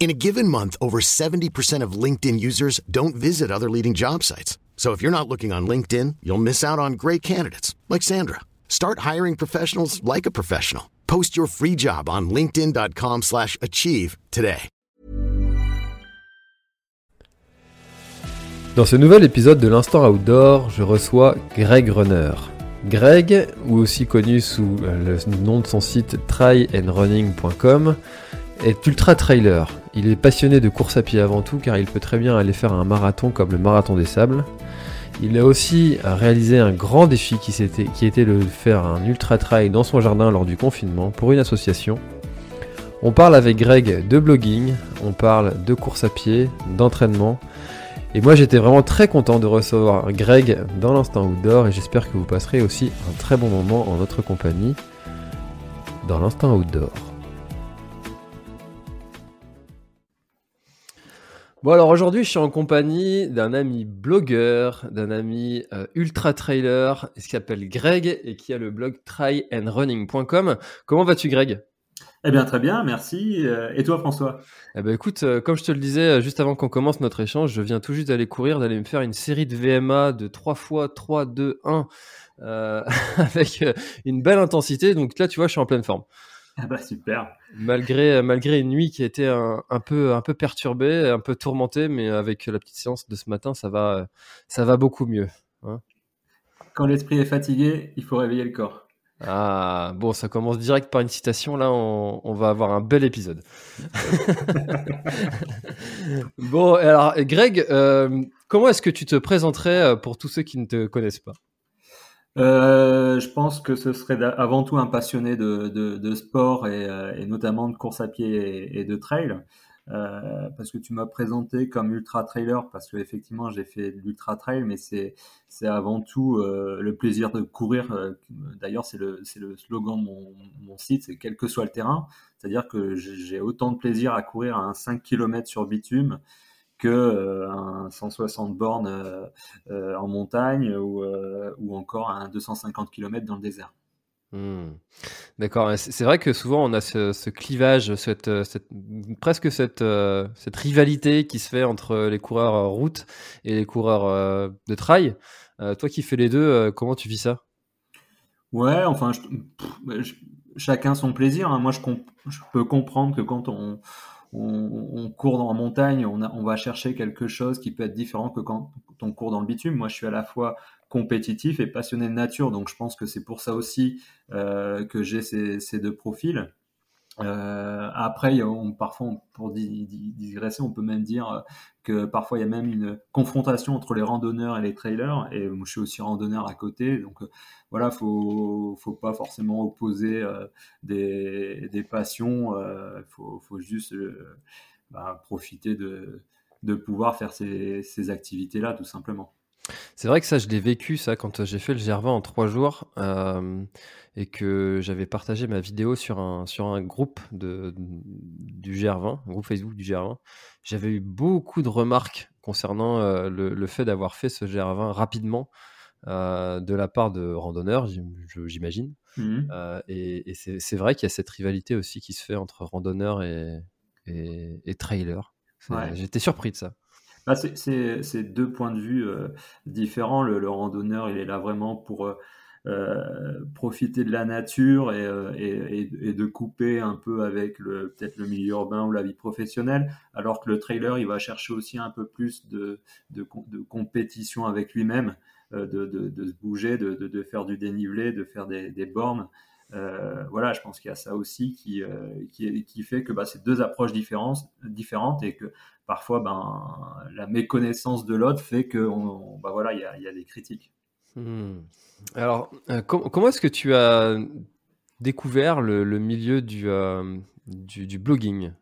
In a given month, over 70% of LinkedIn users don't visit other leading job sites. So if you're not looking on LinkedIn, you'll miss out on great candidates like Sandra. Start hiring professionals like a professional. Post your free job on linkedin.com/achieve today. Dans ce nouvel épisode de l'Instant Outdoor, je reçois Greg Runner. Greg, ou aussi connu sous euh, le nom de son site tryandrunning.com, est ultra trailer. Il est passionné de course à pied avant tout car il peut très bien aller faire un marathon comme le marathon des sables. Il a aussi réalisé un grand défi qui, était de faire un ultra trail dans son jardin lors du confinement pour une association. On parle avec Greg de blogging, on parle de course à pied, d'entraînement. Et moi j'étais vraiment très content de recevoir Greg dans l'instant outdoor et j'espère que vous passerez aussi un très bon moment en notre compagnie dans l'instant outdoor. Bon alors aujourd'hui je suis en compagnie d'un ami blogueur, d'un ami euh, ultra trailer qui s'appelle Greg et qui a le blog tryandrunning.com. Comment vas-tu Greg? Eh bien, très bien, merci. Euh, Et toi, François? Eh ben écoute, euh, comme je te le disais euh, juste avant qu'on commence notre échange, je viens tout juste d'aller courir, d'aller me faire une série de VMA de 3 fois 3, 2, 1 euh, avec une belle intensité. Donc là tu vois je suis en pleine forme. Ah bah super. Malgré, malgré une nuit qui a été un, un peu, un peu perturbée, un peu tourmentée, mais avec la petite séance de ce matin, ça va, ça va beaucoup mieux. Quand l'esprit est fatigué, il faut réveiller le corps. Ah, bon, ça commence direct par une citation. Là, on, on va avoir un bel épisode. bon, alors, Greg, euh, comment est-ce que tu te présenterais euh, pour tous ceux qui ne te connaissent pas? Euh, je pense que ce serait avant tout un passionné de, de, de sport et, euh, et notamment de course à pied et, de trail. Euh, parce que tu m'as présenté comme ultra trailer parce que effectivement j'ai fait de l'ultra trail mais c'est c'est avant tout euh, le plaisir de courir euh, d'ailleurs c'est le c'est le slogan de mon, mon site c'est quel que soit le terrain c'est-à-dire que j'ai autant de plaisir à courir un 5 km sur bitume que euh, un 160 bornes euh, euh, en montagne ou, ou encore un 250 km dans le désert. Hmm. D'accord, c'est vrai que souvent on a ce, ce clivage, cette, cette- presque cette, cette rivalité qui se fait entre les coureurs route et les coureurs de trail. Euh, toi qui fais les deux, comment tu vis ça? Ouais, enfin, je- pff, je- chacun son plaisir. hein. Moi, je, comp- je peux comprendre que quand on, on, court en montagne, on, a- on va chercher quelque chose qui peut être différent que quand on court dans le bitume. Moi, je suis à la fois compétitif et passionné de nature, donc je pense que c'est pour ça aussi euh, que j'ai ces, ces deux profils. Euh, après, il parfois, pour di- di- digresser, on peut même dire euh, que parfois il y a même une confrontation entre les randonneurs et les trailers. Et moi, je suis aussi randonneur à côté, donc euh, voilà, faut faut pas forcément opposer euh, des, passions. euh, faut juste bah, profiter de pouvoir faire ces activités-là, tout simplement. C'est vrai que ça, je l'ai vécu, ça, quand euh, j'ai fait le GR20 en trois jours euh, et que j'avais partagé ma vidéo sur un, sur un groupe de, du GR20, un groupe Facebook du GR20. J'avais eu beaucoup de remarques concernant euh, le, le fait d'avoir fait ce GR20 rapidement euh, de la part de randonneurs, j'imagine. Euh, et et c'est vrai qu'il y a cette rivalité aussi qui se fait entre randonneurs et, et, et trailers. Ouais. J'étais surpris de ça. Bah, c'est- deux points de vue euh, différents. Le, randonneur, il est là vraiment pour euh, euh, profiter de la nature et, de couper un peu avec peut-être le milieu urbain ou la vie professionnelle, alors que le trailer, il va chercher aussi un peu plus de, de, com- de compétition avec lui-même, de, se bouger, de, faire du dénivelé, de faire des bornes. Euh, voilà, je pense qu'il y a ça aussi qui, euh, qui, fait que bah, c'est deux approches différentes, différentes et que parfois ben, la méconnaissance de l'autre fait que bah, voilà, il y a, y a des critiques. Hmm. Alors, euh, com- comment est-ce que tu as découvert le, milieu du, du blogging?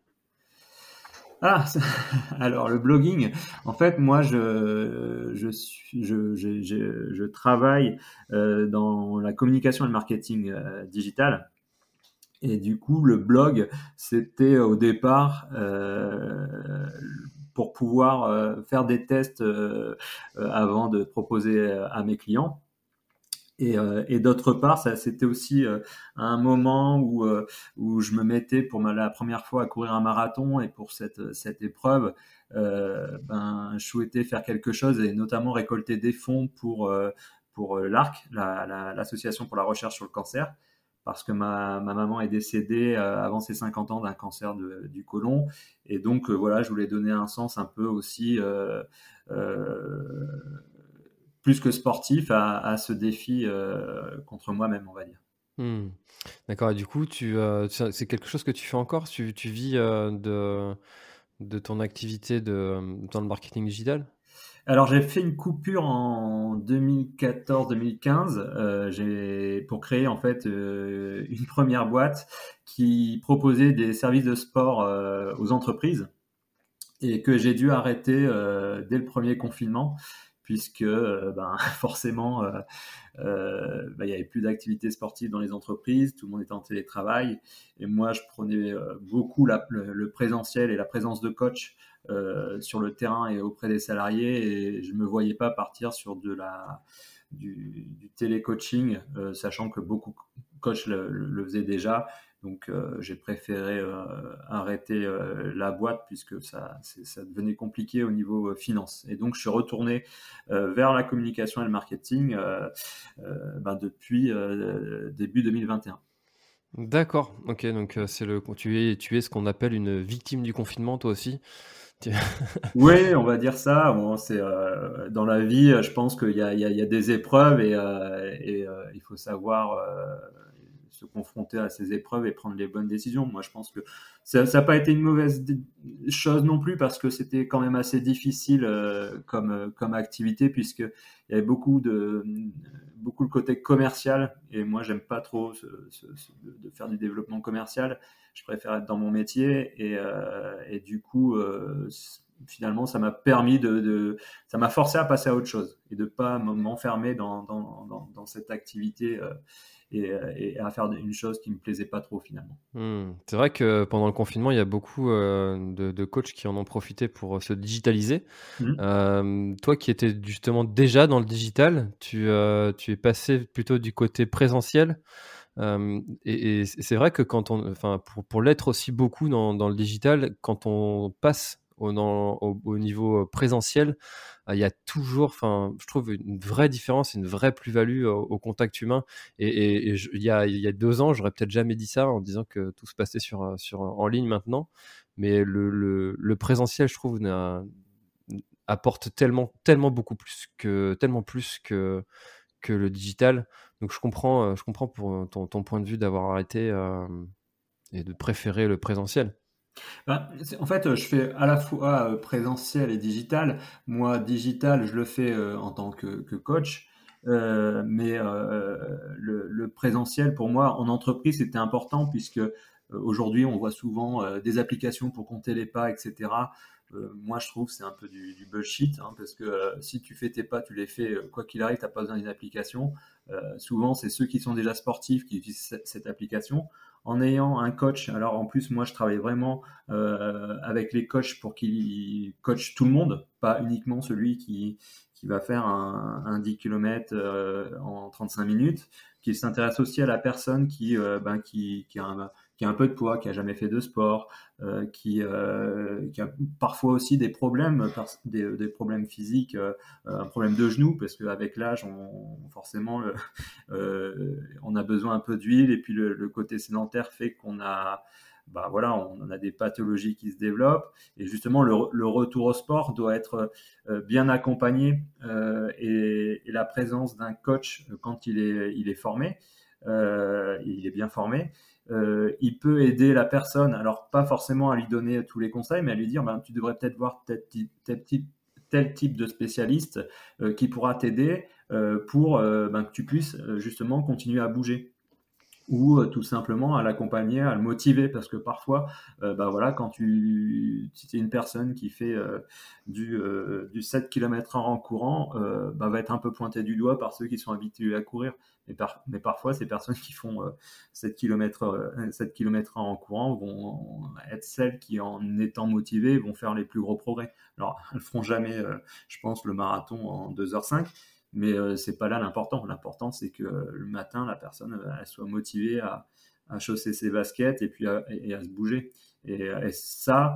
Ah, alors le blogging, en fait, moi, je, je, je, je, travaille euh, dans la communication et le marketing euh, digital. Et du coup, le blog, c'était au départ euh, pour pouvoir euh, faire des tests euh, avant de proposer à mes clients. Et, euh, et d'autre part, ça c'était aussi euh, un moment où, euh, où je me mettais pour ma, la première fois à courir un marathon et pour cette, cette épreuve, ben, je souhaitais faire quelque chose et notamment récolter des fonds pour, pour l'ARC, l'association la, pour la recherche sur le cancer, parce que ma, ma maman est décédée avant ses 50 ans d'un cancer de, du côlon. Et donc voilà, je voulais donner un sens un peu aussi plus que sportif à, ce défi euh, contre moi-même, on va dire. Hmm. D'accord, et du coup, tu, euh, c'est quelque chose que tu fais encore? Tu, tu vis euh, de, de ton activité de, dans le marketing digital? Alors j'ai fait une coupure en 2014-2015 j'ai pour créer en fait une première boîte qui proposait des services de sport aux entreprises et que j'ai dû arrêter dès le premier confinement puisque euh, ben, forcément, euh, euh, ben, il n'y avait plus d'activités sportives dans les entreprises, tout le monde était en télétravail, et moi, je prenais beaucoup le, présentiel et la présence de coach sur le terrain et auprès des salariés, et je ne me voyais pas partir sur de la, du, du télécoaching, sachant que beaucoup de coachs le faisaient déjà, donc euh, j'ai préféré euh, arrêter euh, la boîte puisque ça, ça devenait compliqué au niveau finance. Et donc je suis retourné vers la communication et le marketing ben, depuis début 2021. D'accord, ok, donc c'est le tu es, tu es ce qu'on appelle une victime du confinement toi aussi. oui, on va dire ça. Bon, c'est dans la vie, je pense qu'il y, y, y a, des épreuves et, et il faut savoir se confronter à ces épreuves et prendre les bonnes décisions. Moi, je pense que ça n'a pas été une mauvaise chose non plus parce que c'était quand même assez difficile euh, comme, euh, comme activité puisqu'il y avait beaucoup de, beaucoup le côté commercial et moi, j'aime pas trop de faire du développement commercial. Je préfère être dans mon métier et, euh, et du coup, finalement, ça m'a permis de, de ça m'a forcé à passer à autre chose et de pas m'enfermer dans, dans, dans, cette activité euh, et, à faire une chose qui me plaisait pas trop finalement. Hmm. C'est vrai que pendant le confinement, il y a beaucoup euh, de, coachs qui en ont profité pour euh, se digitaliser. Mmh. toi qui étais justement déjà dans le digital, tu, tu es passé plutôt du côté présentiel. et, c'est vrai que quand on, enfin, pour, pour l'être aussi beaucoup dans, dans, le digital, quand on passe au, au, niveau présentiel, il y a toujours, enfin, je trouve une vraie différence, une vraie plus-value au, contact humain. Et, il, y a, deux ans, j'aurais peut-être jamais dit ça en disant que tout se passait sur, en ligne maintenant. Mais le, présentiel, je trouve, apporte tellement, tellement beaucoup plus que, tellement plus que, le digital. Donc je comprends, je comprends pour ton point de vue d'avoir arrêté et de préférer le présentiel. Ben, en fait, je fais à la fois euh, présentiel et digital. Moi, digital, je le fais euh, en tant que, coach. Euh, mais le, présentiel, pour moi, en entreprise, c'était important puisque aujourd'hui, on voit souvent des applications pour compter les pas, etc. moi, je trouve c'est un peu du, bullshit hein, parce que si tu fais tes pas, tu les fais quoi qu'il arrive, tu n'as pas besoin d'une application. souvent, c'est ceux qui sont déjà sportifs qui utilisent cette application en ayant un coach. Alors en plus, moi, je travaille vraiment euh, avec les coachs pour qu'ils coachent tout le monde, pas uniquement celui qui, qui va faire un, 10 km euh, en 35 minutes, qui s'intéresse aussi à la personne qui, euh, ben, qui, qui a un qui a un peu de poids, qui a jamais fait de sport, euh, qui, euh, qui, a parfois aussi des problèmes, des, problèmes physiques, euh, un problème de genou, parce qu'avec l'âge, forcément, on a besoin un peu d'huile, et puis le, côté sédentaire fait qu'on a, bah voilà, on a des pathologies qui se développent, et justement, le, retour au sport doit être bien accompagné, et, la présence d'un coach quand il est formé, il est bien formé, euh, il peut aider la personne, alors pas forcément à lui donner tous les conseils, mais à lui dire ben, tu devrais peut-être voir tel, tel, type de spécialiste euh, qui pourra t'aider euh, pour ben, que tu puisses justement continuer à bouger. Ou tout simplement à l'accompagner, à le motiver, parce que parfois, bah voilà, quand tu, es une personne qui fait du, du 7 km h en courant, bah, va être un peu pointé du doigt par ceux qui sont habitués à courir. Mais, mais parfois, ces personnes qui font 7 km, 7 km en courant vont être celles qui, en étant motivées, vont faire les plus gros progrès. Alors, elles feront jamais, je pense, le marathon en 2h05, mais euh, c'est pas là l'important. L'important, c'est que le matin, la personne euh, soit motivée à, à chausser ses baskets et puis à, et à se bouger. Et, ça,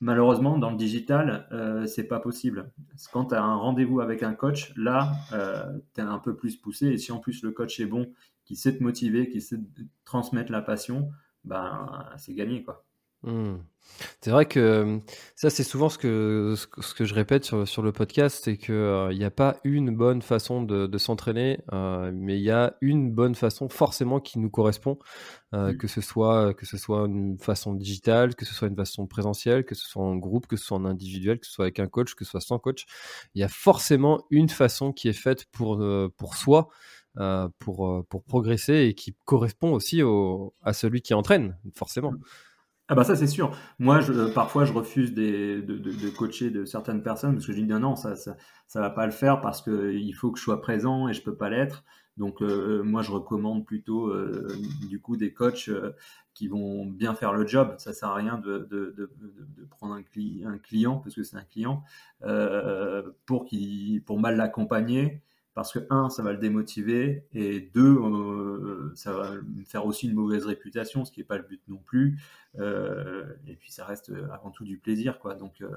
malheureusement, dans le digital, euh, c'est pas possible. Quand tu as un rendez-vous avec un coach, là, euh, tu es un peu plus poussé. Et si en plus le coach est bon, qui sait te motiver, qui sait transmettre la passion, ben, c'est gagné. quoi. Mmh. C'est vrai que euh, ça, c'est souvent ce que, ce que, je répète sur, sur le podcast, c'est qu'il euh, n'y a pas une bonne façon de, de s'entraîner, euh, mais il y a une bonne façon forcément qui nous correspond, mmh. que, ce soit, que ce soit une façon digitale, que ce soit une façon présentielle, que ce soit en groupe, que ce soit en individuel, que ce soit avec un coach, que ce soit sans coach. Il y a forcément une façon qui est faite pour, pour soi. pour, pour progresser et qui correspond aussi au, à celui qui entraîne, forcément. Mmh. Ah bah ça c'est sûr. Moi, je, parfois, je refuse de, coacher de certaines personnes parce que je dis non, ça, ça, ça va pas le faire parce que il faut que je sois présent et je peux pas l'être. Donc euh, moi, je recommande plutôt euh, du coup des coachs euh, qui vont bien faire le job. Ça sert à rien de, prendre un, client parce que c'est un client pour mal l'accompagner parce que un, ça va le démotiver, et deux, euh, ça va me faire aussi une mauvaise réputation, ce qui n'est pas le but non plus. Euh, et puis ça reste avant tout du plaisir, quoi. Donc euh,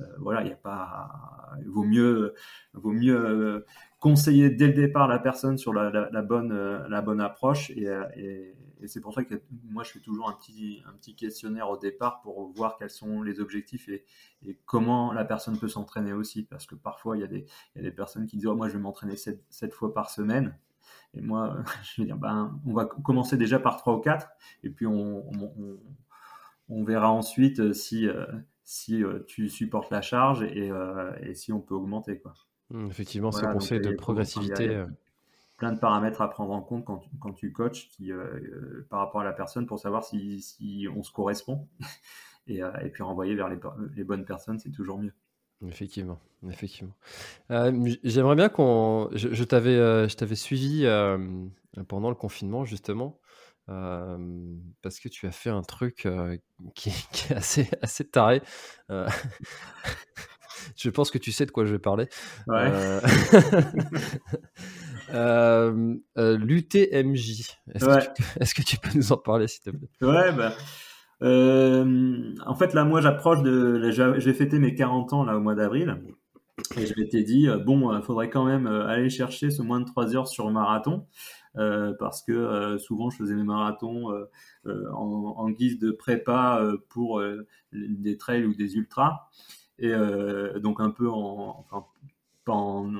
euh, voilà, il a pas, il vaut mieux, vaut mieux conseiller dès le départ la personne sur la, bonne, la bonne approche, et, et c'est pour ça que moi je fais toujours un petit, un petit questionnaire au départ pour voir quels sont les objectifs et, et comment la personne peut s'entraîner aussi. Parce que parfois il y a des, il y a des personnes qui disent oh, Moi je vais m'entraîner 7, 7, fois par semaine. Et moi je vais dire ben, On va commencer déjà par 3 ou 4 et puis on, on, on verra ensuite si, euh, si euh, tu supportes la charge et, euh, et si on peut augmenter. Quoi. Mmh, effectivement, voilà, ce conseil de progressivité plein de paramètres à prendre en compte quand, quand tu coaches qui, euh, euh, par rapport à la personne pour savoir si, si on se correspond. et, euh, et, puis renvoyer vers les, les bonnes personnes, c'est toujours mieux. Effectivement, effectivement. Euh, J'aimerais bien qu'on. Je, je t'avais, je t'avais suivi pendant le confinement justement parce que tu as fait un truc qui, qui, est assez, assez taré. je pense que tu sais de quoi je vais parler. Ouais. Euh, euh, L'UTMJ. Est-ce ouais. que, est que, tu peux nous en parler, s'il te plaît? Ouais, bah, euh, en fait, là, moi, j'approche de. J'ai fêté mes 40 ans là au mois d'avril. Et je m'étais dit, bon, il faudrait quand même aller chercher ce moins de 3 heures sur marathon. Euh, parce que euh, souvent je faisais mes marathons euh, en, en, guise de prépa pour des trails ou des ultras. Et donc un peu en, enfin, pas en,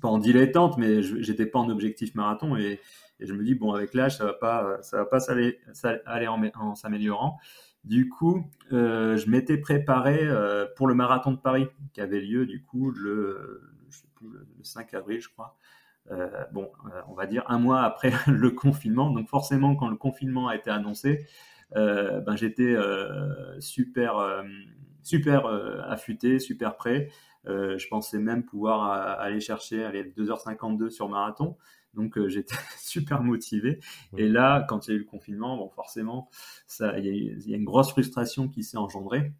pas dilettante, mais j'étais pas en objectif marathon et, je me dis bon avec l'âge ça va pas ça va pas aller, aller en, s'améliorant. Du coup, euh, je m'étais préparé euh, pour le marathon de Paris qui avait lieu du coup le, je sais plus, le 5 avril, je crois. Euh, bon, on va dire un mois après le confinement. Donc forcément, quand le confinement a été annoncé, ben j'étais super super affûté, super prêt. Euh, je pensais même pouvoir euh, aller chercher aller 2h52 sur marathon. Donc euh, j'étais super motivé. Et là, quand il y a eu le confinement, bon, forcément, il y, y, a une grosse frustration qui s'est engendrée.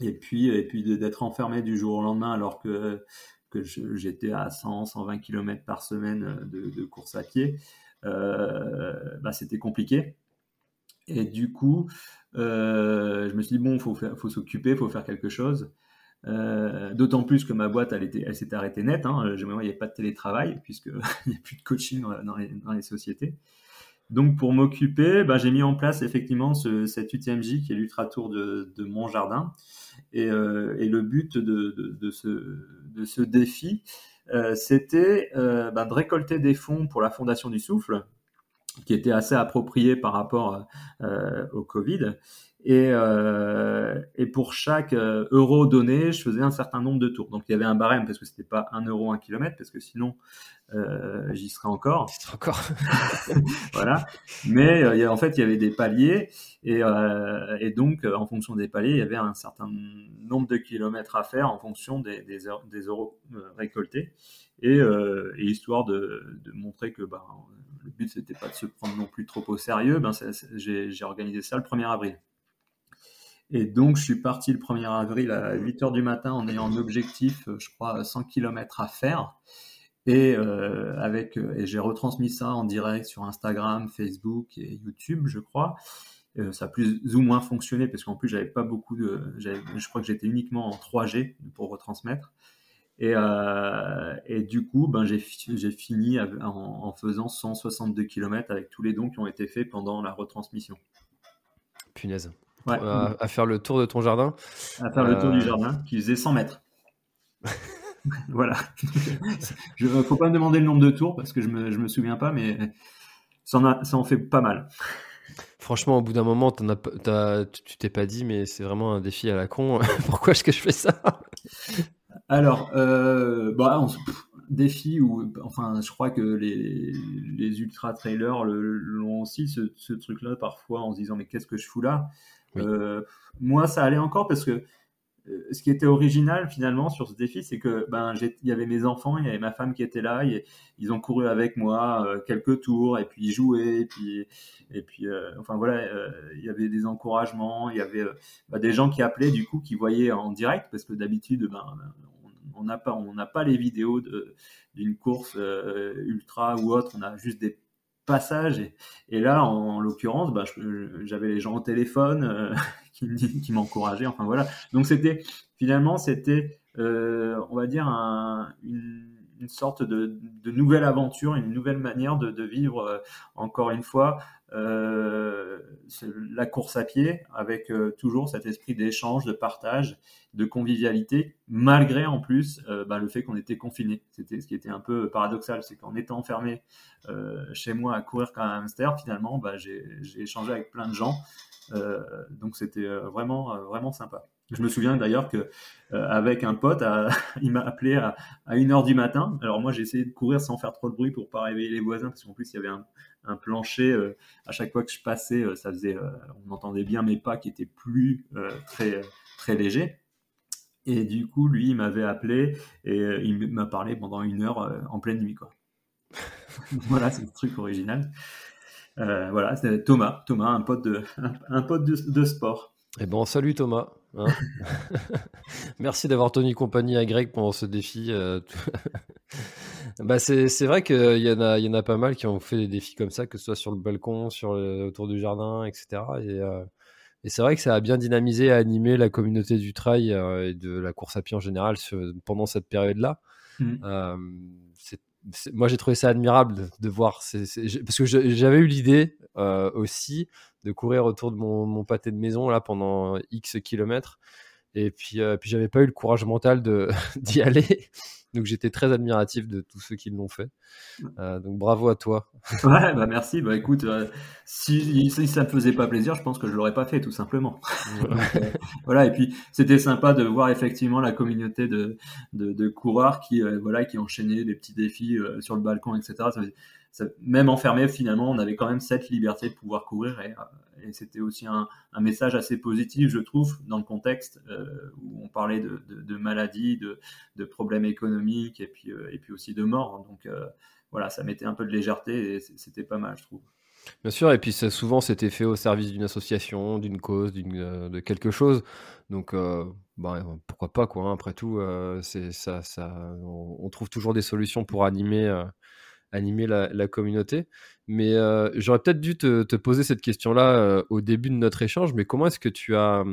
Et puis, et puis d'être enfermé du jour au lendemain alors que, que j'étais à 100, 120 km par semaine de, de course à pied, euh, bah, c'était compliqué. Et du coup, euh, je me suis dit, bon, il faut, faut s'occuper, il faut faire quelque chose. Euh, D'autant plus que ma boîte, elle, s'était arrêtée net. Hein. Il n'y avait pas de télétravail, puisqu'il n'y a plus de coaching dans les, sociétés. Donc, pour m'occuper, ben, j'ai mis en place effectivement ce, cette UTMJ qui est l'Ultra Tour de, mon jardin. Et, euh, et, le but de, ce, défi, euh, c'était euh, ben, de récolter des fonds pour la Fondation du Souffle, qui était assez approprié par rapport euh, au Covid. Et, euh, et pour chaque euh, euro donné, je faisais un certain nombre de tours. Donc il y avait un barème parce que c'était pas un euro un kilomètre, parce que sinon euh, j'y serais encore. encore. voilà. Mais euh, en fait, il y avait des paliers et, euh, et, donc en fonction des paliers, il y avait un certain nombre de kilomètres à faire en fonction des, des, des euros récoltés. Et, et histoire de, de, montrer que bah, le but c'était pas de se prendre non plus trop au sérieux, ben, j'ai organisé ça le 1er avril. Et donc, je suis parti le 1er avril à 8 heures du matin en ayant un objectif, euh, je crois, 100 km à faire. Et, euh, avec, euh, et j'ai retransmis ça en direct sur Instagram, Facebook et YouTube, je crois. Ça a plus ou moins fonctionné parce qu'en plus, j'avais pas beaucoup de. Je crois que j'étais uniquement en 3G pour retransmettre. Et, et du coup, ben, j'ai fini en, en, faisant 162 km avec tous les dons qui ont été faits pendant la retransmission. Punaise à, faire le tour de ton jardin. À faire le tour du euh, jardin, qui faisait 100 mètres. voilà. Il ne faut pas me demander le nombre de tours parce que je ne me, je me souviens pas, mais ça en, a, ça en fait pas mal. Franchement, au bout d'un moment, as, tu t'es pas dit, mais c'est vraiment un défi à la con. Pourquoi est-ce que je fais ça? Alors, euh, bah, défi ou enfin, je crois que les, les ultra trailers l'ont aussi ce, ce truc-là parfois en se disant mais qu'est-ce que je fous là? Euh, moi, ça allait encore parce que euh, ce qui était original finalement sur ce défi, c'est que ben il y avait mes enfants, il y avait ma femme qui était là, et, ils ont couru avec moi euh, quelques tours et puis ils jouaient, et puis et puis enfin voilà, il y avait des encouragements, il y avait bah, des gens qui appelaient du coup qui voyaient en direct parce que d'habitude ben on n'a pas on n'a pas les vidéos d'une course ultra ou autre, on a juste des passage. Et, là, en, l'occurrence, bah, j'avais les gens au téléphone euh, qui, m'encourageaient. Enfin voilà. Donc c'était finalement c'était, euh, on va dire une, sorte de, nouvelle aventure, une nouvelle manière de, vivre. Euh, encore une fois, la course à pied avec toujours cet esprit d'échange, de partage, de convivialité, malgré en plus bah, le fait qu'on était confiné. C'était ce qui était un peu paradoxal, c'est qu'en étant enfermé euh, chez moi à courir comme un hamster, finalement, bah, j'ai échangé avec plein de gens. Euh, donc c'était euh, vraiment, vraiment sympa. Je me souviens d'ailleurs que avec un pote, il m'a appelé à, à 1h du matin. Alors moi j'ai essayé de courir sans faire trop de bruit pour pas réveiller les voisins parce qu'en plus il y avait un, plancher. à chaque fois que je passais, ça faisait, on entendait bien mes pas qui étaient plus très très légers. Et du coup lui il m'avait appelé et il m'a parlé pendant une heure en pleine nuit quoi. voilà, c'est le truc original. Euh, voilà, c'est Thomas, Thomas, un pote de, un, pote de, sport. Eh bon, salut Thomas. Hein. Merci d'avoir tenu compagnie à Greg pendant ce défi. Euh, bah c'est vrai qu'il y, en a, y en a pas mal qui ont fait des défis comme ça, que ce soit sur le balcon, sur autour du jardin, etc. Et, euh, et c'est vrai que ça a bien dynamisé et animé la communauté du trail et de la course à pied en général pendant cette période-là. Mmh. c'est moi j'ai trouvé ça admirable de, voir parce que j'avais eu l'idée euh, aussi de courir autour de mon, pâté de maison là pendant X kilomètres et puis euh, puis j'avais pas eu le courage mental d'y aller donc j'étais très admiratif de tous ceux qui l'ont fait. Euh, donc bravo à toi. Ouais, bah merci. Bah écoute, euh, si, si, ça me faisait pas plaisir, je pense que je l'aurais pas fait tout simplement. Euh, voilà. Et puis c'était sympa de voir effectivement la communauté de de, de coureurs qui voilà qui enchaînaient des petits défis sur le balcon, etc. Ça, même enfermé, finalement, on avait quand même cette liberté de pouvoir courir et, et c'était aussi un, message assez positif, je trouve, dans le contexte euh, où on parlait de, maladies, de, problèmes économiques et puis, euh, et puis aussi de mort. Donc euh, voilà, ça mettait un peu de légèreté et c'était pas mal, je trouve. Bien sûr, et puis souvent c'était fait au service d'une association, d'une cause, de quelque chose. Donc bah, pourquoi pas quoi. Hein. Après tout, on, trouve toujours des solutions pour animer animer la, communauté. Mais euh, j'aurais peut-être dû te, poser cette question-là euh, au début de notre échange, mais comment est-ce que tu as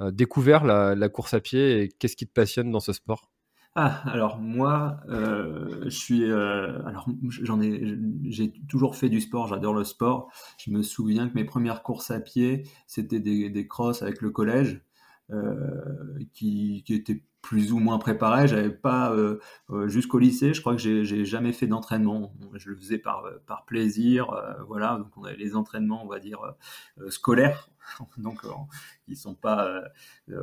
euh, découvert la, course à pied et qu'est-ce qui te passionne dans ce sport? Ah, alors moi, je suis, alors j'en ai, j'ai toujours fait du sport, j'adore le sport. Je me souviens que mes premières courses à pied, c'était des, des crosses avec le collège, qui, qui étaient plus ou moins préparé. J'avais pas jusqu'au lycée. Je crois que j'ai jamais fait d'entraînement. Je le faisais par par plaisir. voilà. Donc on avait les entraînements, on va dire scolaires, donc ils sont pas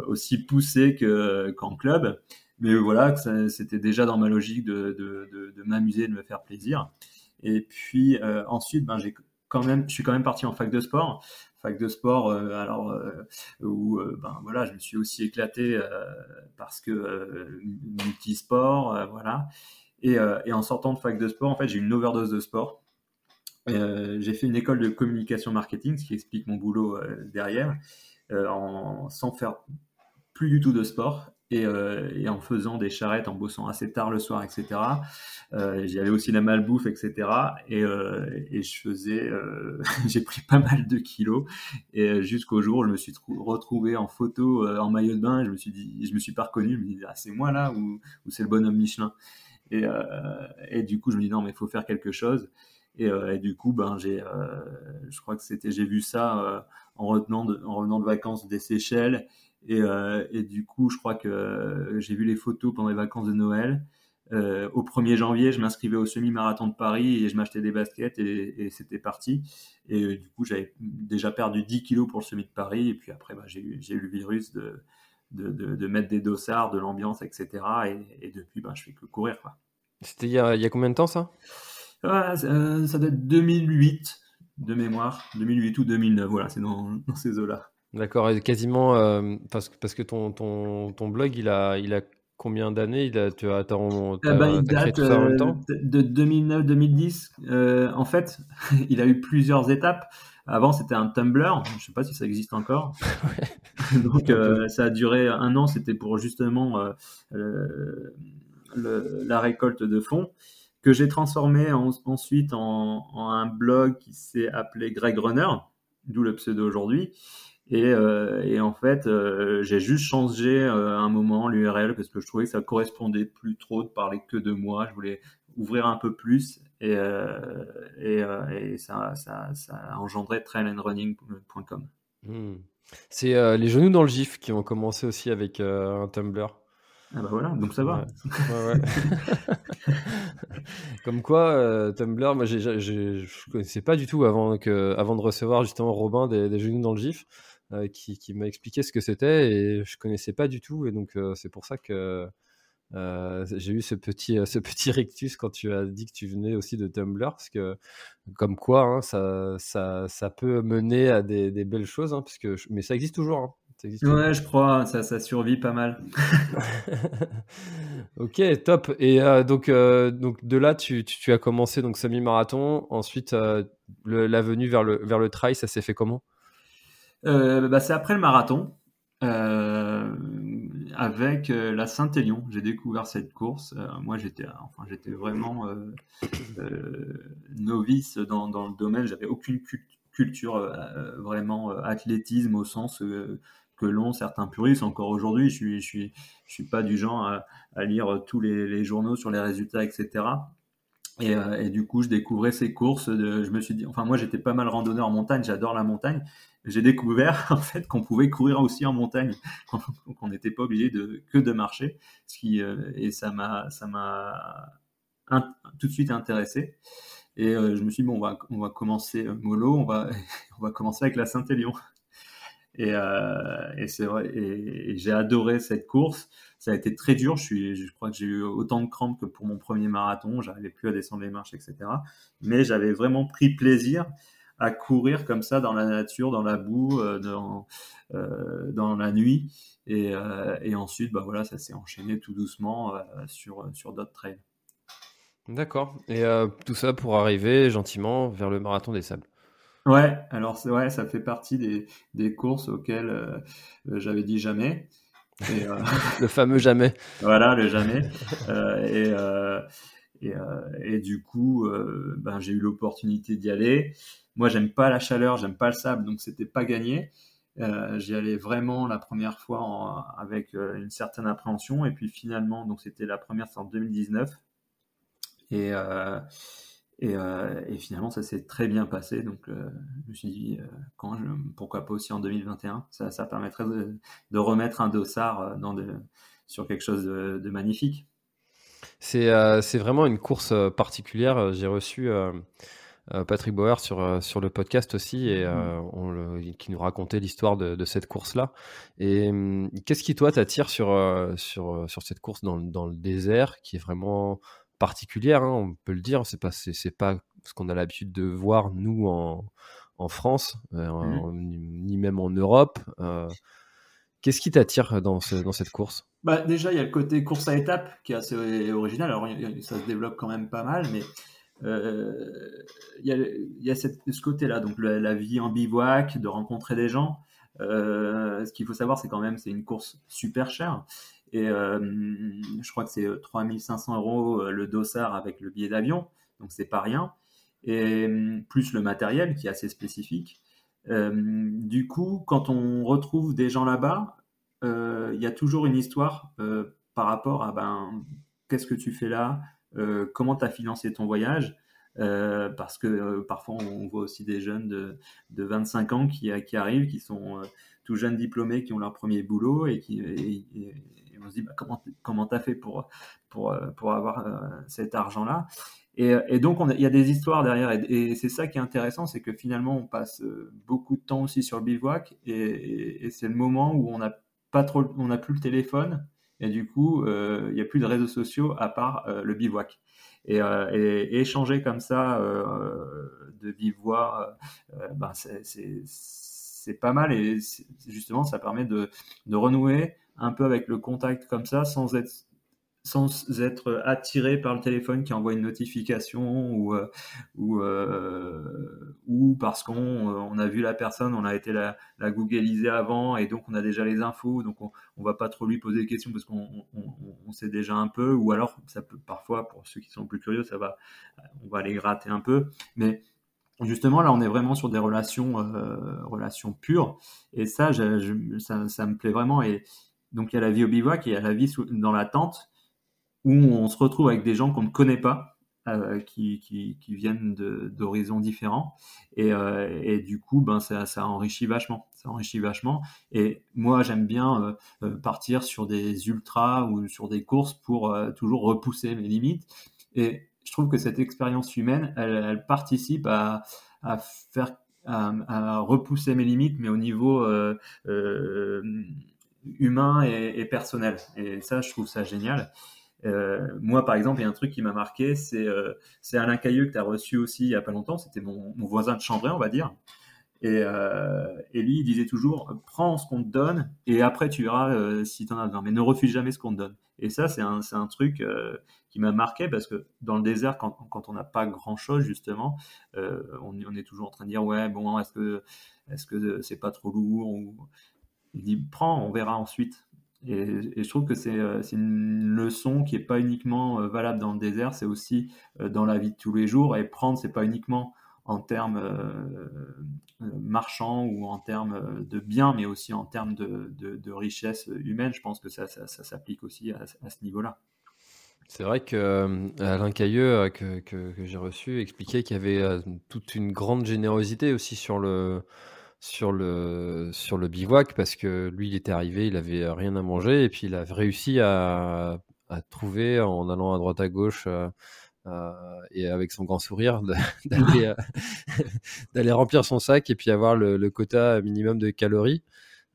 aussi poussés que qu'en club. Mais voilà, c'était déjà dans ma logique de, de, de, de m'amuser, de me faire plaisir. Et puis ensuite, ben j'ai quand même, je suis quand même parti en fac de sport fac de sport, euh, alors euh, où euh, ben voilà, je me suis aussi éclaté parce que multisport, voilà. Et, en sortant de fac de sport, en fait, j'ai une overdose de sport. j'ai fait une école de communication marketing, ce qui explique mon boulot derrière, sans faire plus du tout de sport. Euh, et, en faisant des charrettes, en bossant assez tard le soir, etc. Euh, J'y avais aussi la malbouffe, etc. Et, euh, et je faisais, euh, j'ai pris pas mal de kilos. Et jusqu'au jour où je me suis retrouvé en photo en maillot de bain, je me suis je me suis pas reconnu. Je me dis, ah, c'est moi là ou, c'est le bonhomme Michelin. Et, du coup, je me dis non, mais il faut faire quelque chose. Et, du coup, ben, j'ai, je crois que c'était, j'ai vu ça en retenant en revenant de vacances des Seychelles et, euh, et, du coup, je crois que euh, j'ai vu les photos pendant les vacances de Noël. Euh, au 1er janvier, je m'inscrivais au semi-marathon de Paris et je m'achetais des baskets et, et c'était parti. Et euh, du coup, j'avais déjà perdu 10 kilos pour le semi de Paris. Et puis après, bah, j'ai eu, eu, le virus de, de, de, de, mettre des dossards, de l'ambiance, etc. Et, et, depuis, bah, je fais que courir. C'était il, il, y a combien de temps ça? Ah, ça, ça doit être 2008 de mémoire, 2008 ou 2009. Voilà, c'est dans, dans ces eaux-là. D'accord, et quasiment euh, parce, parce que ton, ton, ton blog, il a, il a combien d'années? Il a, Tu as, as, il date, tout ça en même temps? de 2009-2010. Euh, en fait, il a eu plusieurs étapes. Avant, c'était un Tumblr. Je ne sais pas si ça existe encore. Donc, euh, ça a duré un an. C'était pour justement euh, le, la récolte de fonds que j'ai transformé en, ensuite en, en, un blog qui s'est appelé Greg Runner, d'où le pseudo aujourd'hui. Et, euh, et, en fait, euh, j'ai juste changé euh, un moment l'URL parce que je trouvais que ça correspondait plus trop de parler que de moi. Je voulais ouvrir un peu plus et, et, et ça, ça, ça, a engendré trailandrunning.com. Hmm. C'est les genoux dans le GIF qui ont commencé aussi avec un Tumblr. Ah bah voilà, donc ça va. Ouais, ouais. Comme quoi, Tumblr, moi je ne connaissais pas du tout avant, que, avant de recevoir justement Robin des, des genoux dans le GIF. Euh, qui, m'a expliqué ce que c'était et je connaissais pas du tout. Et donc, euh, c'est pour ça que euh, j'ai eu ce petit, ce petit rictus quand tu as dit que tu venais aussi de Tumblr, parce que comme quoi, hein, ça, ça, ça, peut mener à des, des belles choses, hein, parce que, mais ça existe toujours. Hein. Ça existe ouais, je crois, ça, ça survit pas mal. ok, top. Et donc, donc de là, tu, tu, as commencé donc semi-marathon. Ensuite, la venue vers le, vers le trail, ça s'est fait comment? Euh, bah, C'est après le marathon. Euh, avec euh, la Saint-Élion, j'ai découvert cette course. Moi, j'étais, enfin, vraiment novice dans, dans, le domaine. J'avais aucune culture vraiment athlétisme au sens que l'ont certains puristes. Encore aujourd'hui, je suis, je suis, je suis pas du genre à, lire tous les, journaux sur les résultats, etc. Et, et, du coup, je découvrais ces courses. De, je me suis dit, enfin, moi, j'étais pas mal randonneur en montagne. J'adore la montagne j'ai découvert en fait qu'on pouvait courir aussi en montagne, qu'on n'était pas obligé de que de marcher, ce qui euh, et ça m'a ça m'a tout de suite intéressé. Et euh, je me suis dit bon on va on va commencer euh, mollo, on va on va commencer avec la Saint-Élion. Et, et c'est vrai et, j'ai adoré cette course. Ça a été très dur. Je suis je crois que j'ai eu autant de crampes que pour mon premier marathon. J'arrivais plus à descendre les marches etc. Mais j'avais vraiment pris plaisir à courir comme ça dans la nature, dans la boue, euh, dans, euh, dans la nuit. Et, euh, et, ensuite, bah voilà, ça s'est enchaîné tout doucement sur, sur d'autres trails. D'accord. Et tout ça pour arriver gentiment vers le marathon des sables. Ouais, alors c'est ouais, ça fait partie des, des courses auxquelles j'avais dit jamais. Et, le fameux jamais. Voilà, le jamais. et, et, et, du coup, ben, j'ai eu l'opportunité d'y aller. Moi, j'aime pas la chaleur, j'aime pas le sable, donc c'était pas gagné. Euh, J'y allais vraiment la première fois en, avec euh, une certaine appréhension, et puis finalement, donc c'était la première, c'est en 2019, et, euh, et, euh, et, finalement, ça s'est très bien passé. Donc, euh, je me suis dit, quand je, pourquoi pas aussi en 2021 ça, ça permettrait de, de, remettre un dossard dans de, sur quelque chose de, magnifique. C'est vraiment une course particulière. J'ai reçu Patrick Bauer sur, sur le podcast aussi, et mmh. qui nous racontait l'histoire de, cette course-là. Et qu'est-ce qui, toi, t'attire sur, sur, sur cette course dans, dans, le désert, qui est vraiment particulière, hein, on peut le dire. C'est pas, c'est, pas ce qu'on a l'habitude de voir, nous, en, en France, mmh. ni même en Europe. Qu'est-ce qui t'attire dans, dans cette course? Bah, Déjà, il y a le côté course à étapes qui est assez original. Alors, ça se développe quand même pas mal, mais euh, il y a, ce côté-là, donc la, vie en bivouac, de rencontrer des gens. Euh, ce qu'il faut savoir, c'est quand même c'est une course super chère. Et euh, je crois que c'est 3500 euros le dossard avec le billet d'avion, donc c'est pas rien. Et plus le matériel qui est assez spécifique. Euh, du coup, quand on retrouve des gens là-bas, euh, il y a toujours une histoire euh, par rapport à ben, qu'est-ce que tu fais là, comment tu as financé ton voyage? parce que parfois on voit aussi des jeunes de, de 25 ans qui, arrivent, qui sont tout jeunes diplômés, qui ont leur premier boulot et qui on se dit bah, comment comment t'as fait pour pour pour avoir cet argent là et, donc, il y a des histoires derrière. Et, c'est ça qui est intéressant, c'est que finalement, on passe euh, beaucoup de temps aussi sur le bivouac. Et, c'est le moment où on n'a pas trop, on n'a plus le téléphone. Et du coup, euh, il n'y a plus de réseaux sociaux à part euh, le bivouac. Et, échanger comme ça de voix, ben c'est pas mal. Et justement, ça permet de, de renouer un peu avec le contact comme ça, sans être sans être attiré par le téléphone qui envoie une notification ou euh, ou, euh, ou parce qu'on euh, on a vu la personne, on a été la, la googliser avant et donc on a déjà les infos, donc on, on va pas trop lui poser des questions parce qu'on on, sait déjà un peu, ou alors ça peut parfois pour ceux qui sont plus curieux, ça va, on va les gratter un peu, mais Justement, là, on est vraiment sur des relations, relations pures, et ça, je, ça, ça, me plaît vraiment. Et donc, il y a la vie au bivouac et il y a la vie dans la tente où on se retrouve avec des gens qu'on ne connaît pas, euh, qui, viennent d'horizons différents. Et, euh, et, du coup, ben, ça, enrichit vachement. Ça enrichit vachement. Et moi, j'aime bien euh, partir sur des ultras ou sur des courses pour toujours repousser mes limites. Et je trouve que cette expérience humaine, elle, participe à, faire à, repousser mes limites, mais au niveau humain et, personnel. Et ça, je trouve ça génial. Euh, moi, par exemple, il y a un truc qui m'a marqué, c'est euh, Alain Cailleux que tu as reçu aussi il n'y a pas longtemps. C'était mon, voisin de chambre, on va dire. Et, euh, et, lui, il disait toujours prends ce qu'on te donne et après tu verras si tu en as besoin. Mais ne refuse jamais ce qu'on te donne. Et ça, c'est un, un, truc qui m'a marqué parce que dans le désert, quand, quand on n'a pas grand chose, justement, on, est toujours en train de dire ouais, bon, est-ce que est-ce que c'est pas trop lourd ou... Il dit prends, on verra ensuite. Et, je trouve que euh, c'est une leçon qui n'est pas uniquement euh, valable dans le désert, c'est aussi euh, dans la vie de tous les jours. Et prendre, c'est pas uniquement en termes marchands ou en termes de biens, mais aussi en termes de, de, richesse humaine. Je pense que ça, s'applique aussi à, ce niveau-là. C'est vrai que Alain Cailleux, que j'ai reçu, expliquait qu'il y avait toute une grande générosité aussi sur le, sur le, sur le bivouac parce que lui, il était arrivé, il avait rien à manger et puis il a réussi à, à trouver en allant à droite à gauche euh, euh, et avec son grand sourire d'aller, euh, remplir son sac et puis avoir le, le quota minimum de calories.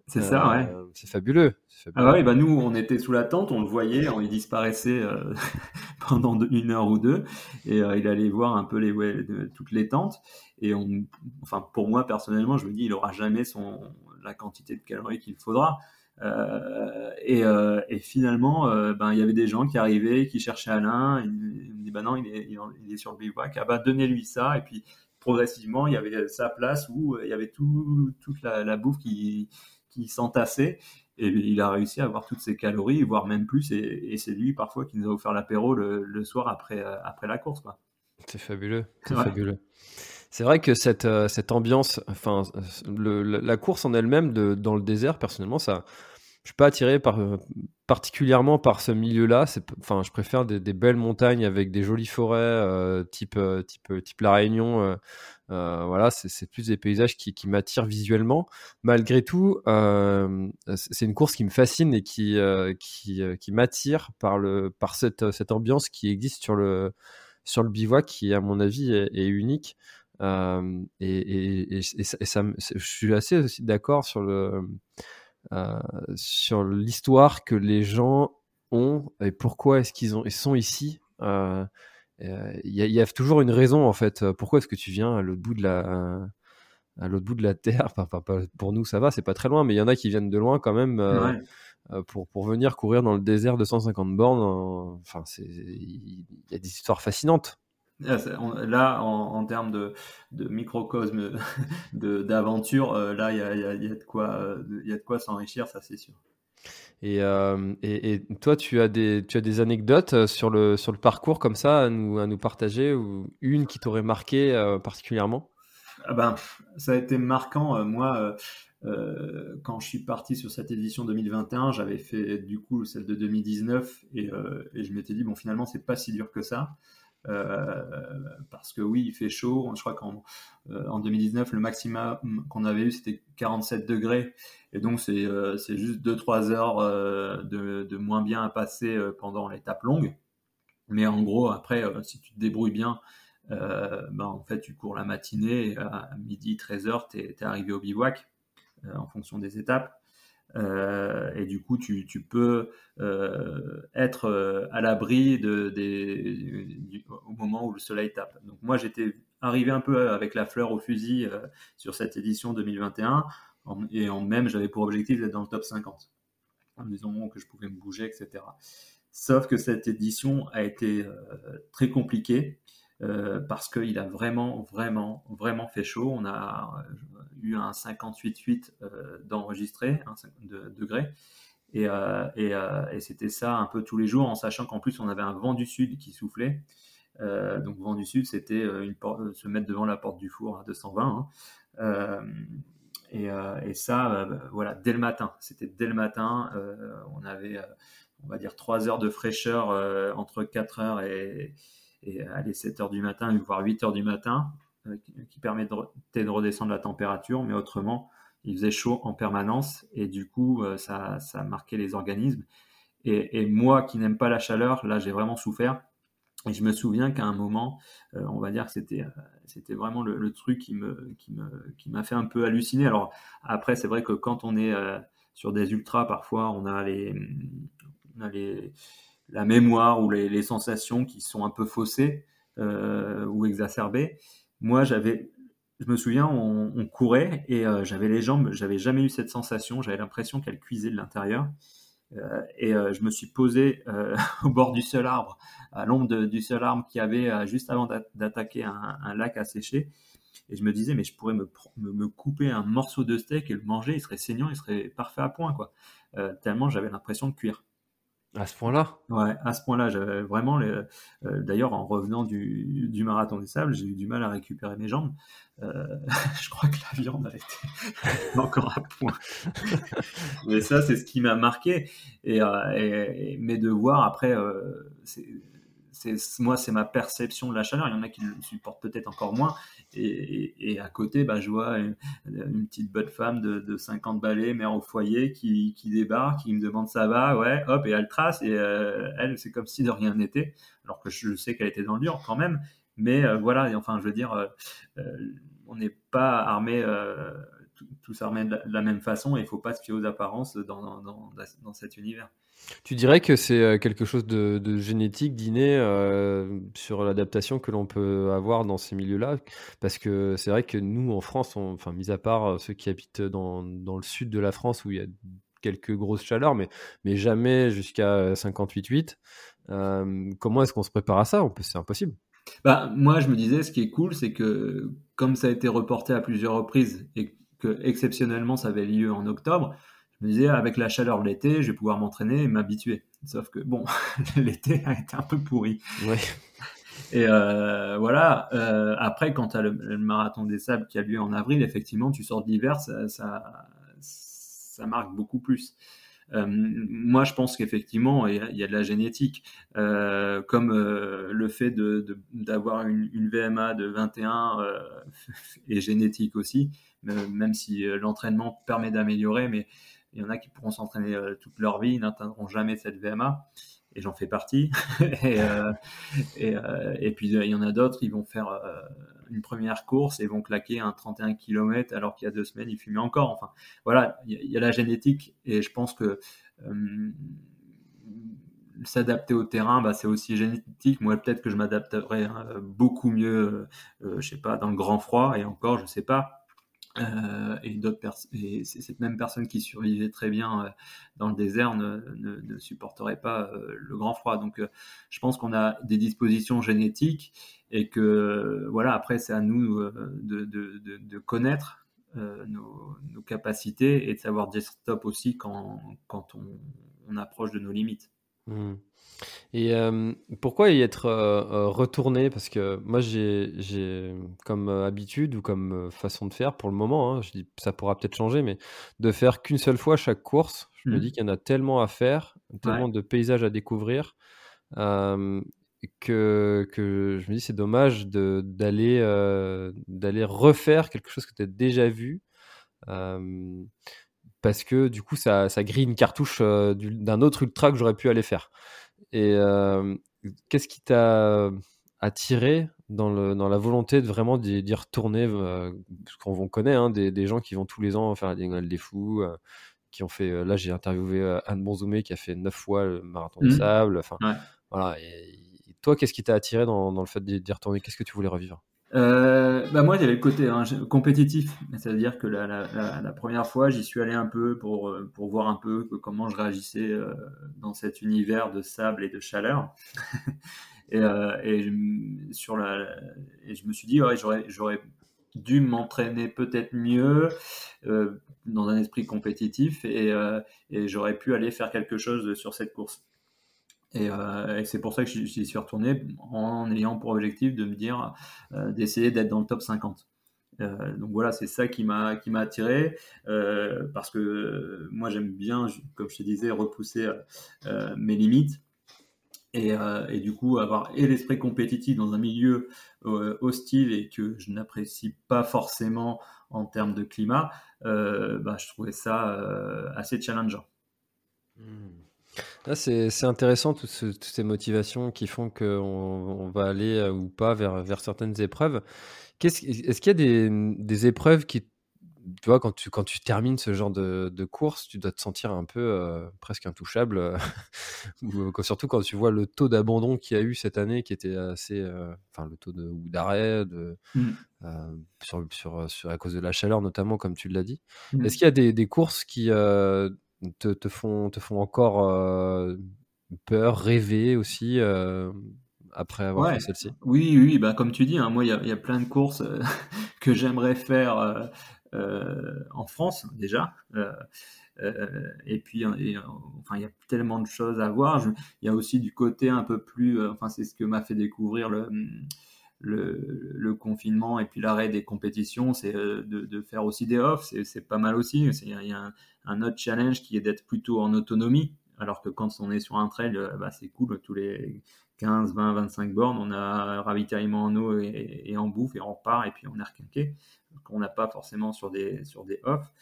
C'est ça, ouais. C'est fabuleux. Ah ouais, bah nous, on était sous la tente, on le voyait, on, il disparaissait euh, pendant une heure ou deux, et euh, il allait voir un peu les, ouais, toutes les tentes. Et on, enfin, pour moi personnellement, je me dis, il aura jamais son la quantité de calories qu'il faudra. Euh, et, euh, et, finalement, euh, ben il y avait des gens qui arrivaient, qui cherchaient Alain. Il, il me dit, bah non, il est, il est sur le bivouac. Ah bah donnez-lui ça. Et puis progressivement, il y avait sa place où il y avait tout, toute la, la bouffe qui qui s'entassait. Et il a réussi à avoir toutes ses calories, voire même plus. Et, c'est lui parfois qui nous a offert l'apéro le, soir après, euh, après la course. C'est fabuleux. C'est fabuleux. C'est vrai que cette, euh, cette ambiance, enfin, le, la course en elle-même dans le désert, personnellement, ça, suis pas attiré par, particulièrement par ce milieu-là. Enfin, je préfère des, belles montagnes avec des jolies forêts, type, type, type La Réunion. Voilà, c'est plus des paysages qui, m'attirent visuellement. Malgré tout, c'est une course qui me fascine et qui, qui, qui m'attire par, le, par cette, cette ambiance qui existe sur le, sur le bivouac, qui, à mon avis, est unique. Euh, et, ça, je suis assez aussi d'accord sur le euh, sur l'histoire que les gens ont et pourquoi est-ce qu'ils ont ils sont ici. Euh, il y, a toujours une raison en fait. Pourquoi est-ce que tu viens à l'autre bout de la à l'autre bout de la terre? Enfin, Pour nous, ça va, c'est pas très loin, mais il y en a qui viennent de loin quand même. pour, pour venir courir dans le désert de 150 bornes, enfin, il y a des histoires fascinantes. Là, en, termes de, de microcosme d'aventure, euh, là, il y a, y, a, y a, de quoi, il y a de quoi s'enrichir, ça c'est sûr. Et, euh, et, et, toi, tu as des, tu as des anecdotes euh, sur le, sur le parcours comme ça à nous, à nous partager ou une qui t'aurait marqué particulièrement? Ah ben, Ça a été marquant. moi, euh, quand je suis parti sur cette édition 2021, j'avais fait du coup celle de 2019 et, et je m'étais dit, bon, finalement, c'est pas si dur que ça. Euh, parce que oui, il fait chaud. Je crois qu'en euh, en 2019, le maximum qu'on avait eu, c'était 47 degrés. Et donc, c'est euh, juste 2-3 heures de, de, moins bien à passer pendant l'étape longue. Mais en gros, après, si tu te débrouilles bien, ben, en fait, tu cours la matinée, et à midi, 13h, tu es, arrivé au bivouac en fonction des étapes. Euh, et du coup, tu, peux euh, être euh, à l'abri au moment où le soleil tape. Donc moi, j'étais arrivé un peu avec la fleur au fusil sur cette édition 2021, et en même, j'avais pour objectif d'être dans le top 50, en me disant que je pouvais me bouger, etc. Sauf que cette édition a été très compliquée. Euh, parce qu'il a vraiment, vraiment, vraiment fait chaud. On a euh, eu un 58,8 euh, d'enregistré, de degrés. Et, et, c'était ça un peu tous les jours, en sachant qu'en plus on avait un vent du sud qui soufflait. donc vent du sud, c'était se mettre devant la porte du four à 220. Hein. Et, et, ça, voilà, dès le matin. C'était dès le matin. on avait, on va dire, 3 heures de fraîcheur entre 4 heures et, et aller 7 heures du matin, voire 8 heures du matin, euh, qui, permet de, de, redescendre la température, mais autrement, il faisait chaud en permanence et du coup, euh, ça, ça marquait les organismes. Et, moi qui n'aime pas la chaleur, là, j'ai vraiment souffert. Et je me souviens qu'à un moment, euh, on va dire que c'était c'était vraiment le, truc qui me qui me qui m'a fait un peu halluciner. Alors après, c'est vrai que quand on est sur des ultras, parfois on a les la mémoire ou les, sensations qui sont un peu faussées euh, ou exacerbées. Moi, j'avais, je me souviens, on, courait et euh, j'avais les jambes, j'avais jamais eu cette sensation. J'avais l'impression qu'elles cuisaient de l'intérieur. Euh, et je me suis posé au bord du seul arbre, à l'ombre du seul arbre qui avait juste avant d'attaquer un, lac à sécher. Et je me disais, mais je pourrais me, me, couper un morceau de steak et le manger, il serait saignant, il serait parfait à point, quoi. tellement j'avais l'impression de cuire. À ce point-là Ouais, à ce point-là, j'avais vraiment. Euh, d'ailleurs, en revenant du, du, marathon des sables, j'ai eu du mal à récupérer mes jambes. Euh, je crois que la viande a été encore à point. mais ça, c'est ce qui m'a marqué. Et, euh, mais de voir après, moi, c'est ma perception de la chaleur. Il y en a qui le supportent peut-être encore moins. Et, à côté, bah, je vois une, petite bonne femme de, 50 balais, mère au foyer, qui, débarque, qui me demande ça va, ouais, hop, et elle trace. Et euh, elle, c'est comme si de rien n'était, alors que je sais qu'elle était dans le dur quand même. Mais euh, voilà, enfin, je veux dire, euh, on n'est pas armé tous armés de la, même façon et il ne faut pas se fier aux apparences dans, dans cet univers. Tu dirais que c'est euh, quelque chose de, génétique, d'inné, euh, sur l'adaptation que l'on peut avoir dans ces milieux-là? Parce que c'est vrai que nous, en France, enfin, mis à part euh, ceux qui habitent dans, le sud de la France où il y a quelques grosses chaleurs, mais, mais jamais jusqu'à 58,8, comment est-ce qu'on se prépare à ça? C'est impossible. Bah, moi, je me disais, ce qui est cool, c'est que comme ça a été reporté à plusieurs reprises et que exceptionnellement ça avait lieu en octobre, je me disais, avec la chaleur de l'été, je vais pouvoir m'entraîner et m'habituer. Sauf que, bon, l'été a été un peu pourri. Et euh, voilà, euh, après, quand tu as le, marathon des sables qui a lieu en avril, effectivement, tu sors de l'hiver, ça, ça, marque beaucoup plus. moi, je pense qu'effectivement, il y, a de la génétique, comme le fait d'avoir de, une, une, VMA de 21 est génétique aussi, même si l'entraînement permet d'améliorer, mais il y en a qui pourront s'entraîner toute leur vie, n'atteindront jamais cette VMA et j'en fais partie. et, euh, euh, et, puis il y en a d'autres, ils vont faire euh, une première course et vont claquer un 31 km alors qu'il y a deux semaines, ils fumaient encore. Enfin, voilà, il y, a la génétique et je pense que s'adapter au terrain, bah, c'est aussi génétique. Moi, peut-être que je m'adapterais beaucoup mieux, je sais pas, dans le grand froid et encore, je sais pas. Euh, et et cette même personne qui survivait très bien euh, dans le désert ne, supporterait pas euh, le grand froid. Donc, je pense qu'on a des dispositions génétiques et que voilà, après, c'est à nous de, connaître nos, capacités et de savoir dire stop aussi quand, on approche de nos limites. Mmh. Et pourquoi y être retourné? Parce que moi, j'ai comme habitude ou comme façon de faire pour le moment, hein, je dis ça pourra peut-être changer, mais de faire qu'une seule fois chaque course. Je me mmh. dis qu'il y en a tellement à faire, tellement de paysages à découvrir, que, que je me dis c'est dommage d'aller d'aller refaire quelque chose que tu as déjà vu. Parce que du coup, ça, ça grille une cartouche d'un autre ultra que j'aurais pu aller faire. Et qu'est-ce qui t'a attiré dans, le, dans la volonté de vraiment d'y retourner Parce qu'on connaît hein, des, des, gens qui vont tous les ans faire la Diagonale des Fous, qui ont fait. là, j'ai interviewé Anne Bonzoumé qui a fait neuf fois le marathon du mmh. sable. Enfin, voilà. Et, toi, qu'est-ce qui t'a attiré dans, dans le fait d'y retourner? Qu'est-ce que tu voulais revivre? Euh, bah moi, avait le côté hein, compétitif, c'est-à-dire que la, première fois, j'y suis allé un peu pour, euh, pour voir un peu comment je réagissais euh, dans cet univers de sable et de chaleur. et, euh, et, je, sur la, et je me suis dit, ouais, j'aurais, dû m'entraîner peut-être mieux dans un esprit compétitif et j'aurais pu aller faire quelque chose sur cette course. Euh, et, c'est pour ça que j'y suis retourné en ayant pour objectif de me dire euh, d'essayer d'être dans le top 50. Euh, donc voilà, c'est ça qui m'a qui m'a attiré parce que moi j'aime bien, comme je te disais, repousser mes limites et, et, du coup avoir et l'esprit compétitif dans un milieu hostile et que je n'apprécie pas forcément en termes de climat, bah, je trouvais ça assez challengeant. Mmh. Ah, c'est intéressant toutes, ces motivations qui font qu'on on va aller euh, ou pas vers, vers certaines épreuves. Est-ce qu'il y a des, des, épreuves qui, tu vois, quand tu, quand tu termines ce genre de, de course, tu dois te sentir un peu euh, presque intouchable, euh, surtout quand tu vois le taux d'abandon qu'il y a eu cette année qui était assez, enfin le taux de ou d'arrêt, de mmh. sur, sur, sur, à cause de la chaleur notamment, comme tu l'as dit. Mmh. Est-ce qu'il y a des, des courses qui te, te, font, te font encore euh, peur, rêver aussi euh, après avoir fait celle-ci Oui, oui, bah, comme tu dis, hein, moi, il y, y, a plein de courses euh, que j'aimerais faire en France déjà. et puis, et, enfin, il y a tellement de choses à voir. Il y a aussi du côté un peu plus, enfin, c'est ce que m'a fait découvrir le, le, confinement et puis l'arrêt des compétitions, c'est de, de, faire aussi des offs, c'est pas mal aussi. Il y a un, autre challenge qui est d'être plutôt en autonomie, alors que quand on est sur un trail, euh, bah, c'est cool, tous les 15, 20, 25 bornes, on a ravitaillement en eau et, en bouffe et on repart et puis on est requinqué, qu'on n'a pas forcément sur des, sur des off.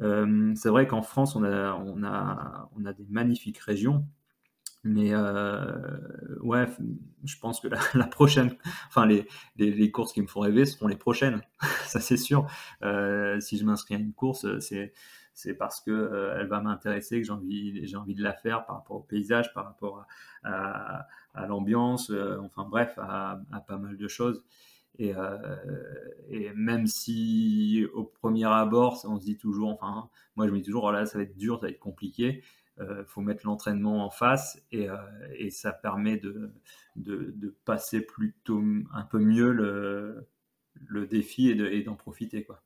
Euh, c'est vrai qu'en France, on a des magnifiques régions, mais euh, ouais, je pense que la, prochaine, enfin les, les, courses qui me font rêver seront les prochaines, ça c'est sûr. si je m'inscris à une course, c'est c'est parce que euh, elle va m'intéresser que j'ai envie, envie de la faire par rapport au paysage, par rapport à, l'ambiance, euh, enfin bref, à, pas mal de choses. Et, euh, et, même si au premier abord, on se dit toujours, enfin, moi je me dis toujours, oh ça va être dur, ça va être compliqué. Il faut mettre l'entraînement en face et, et ça permet de, passer plutôt un peu mieux le, défi et d'en profiter. Quoi.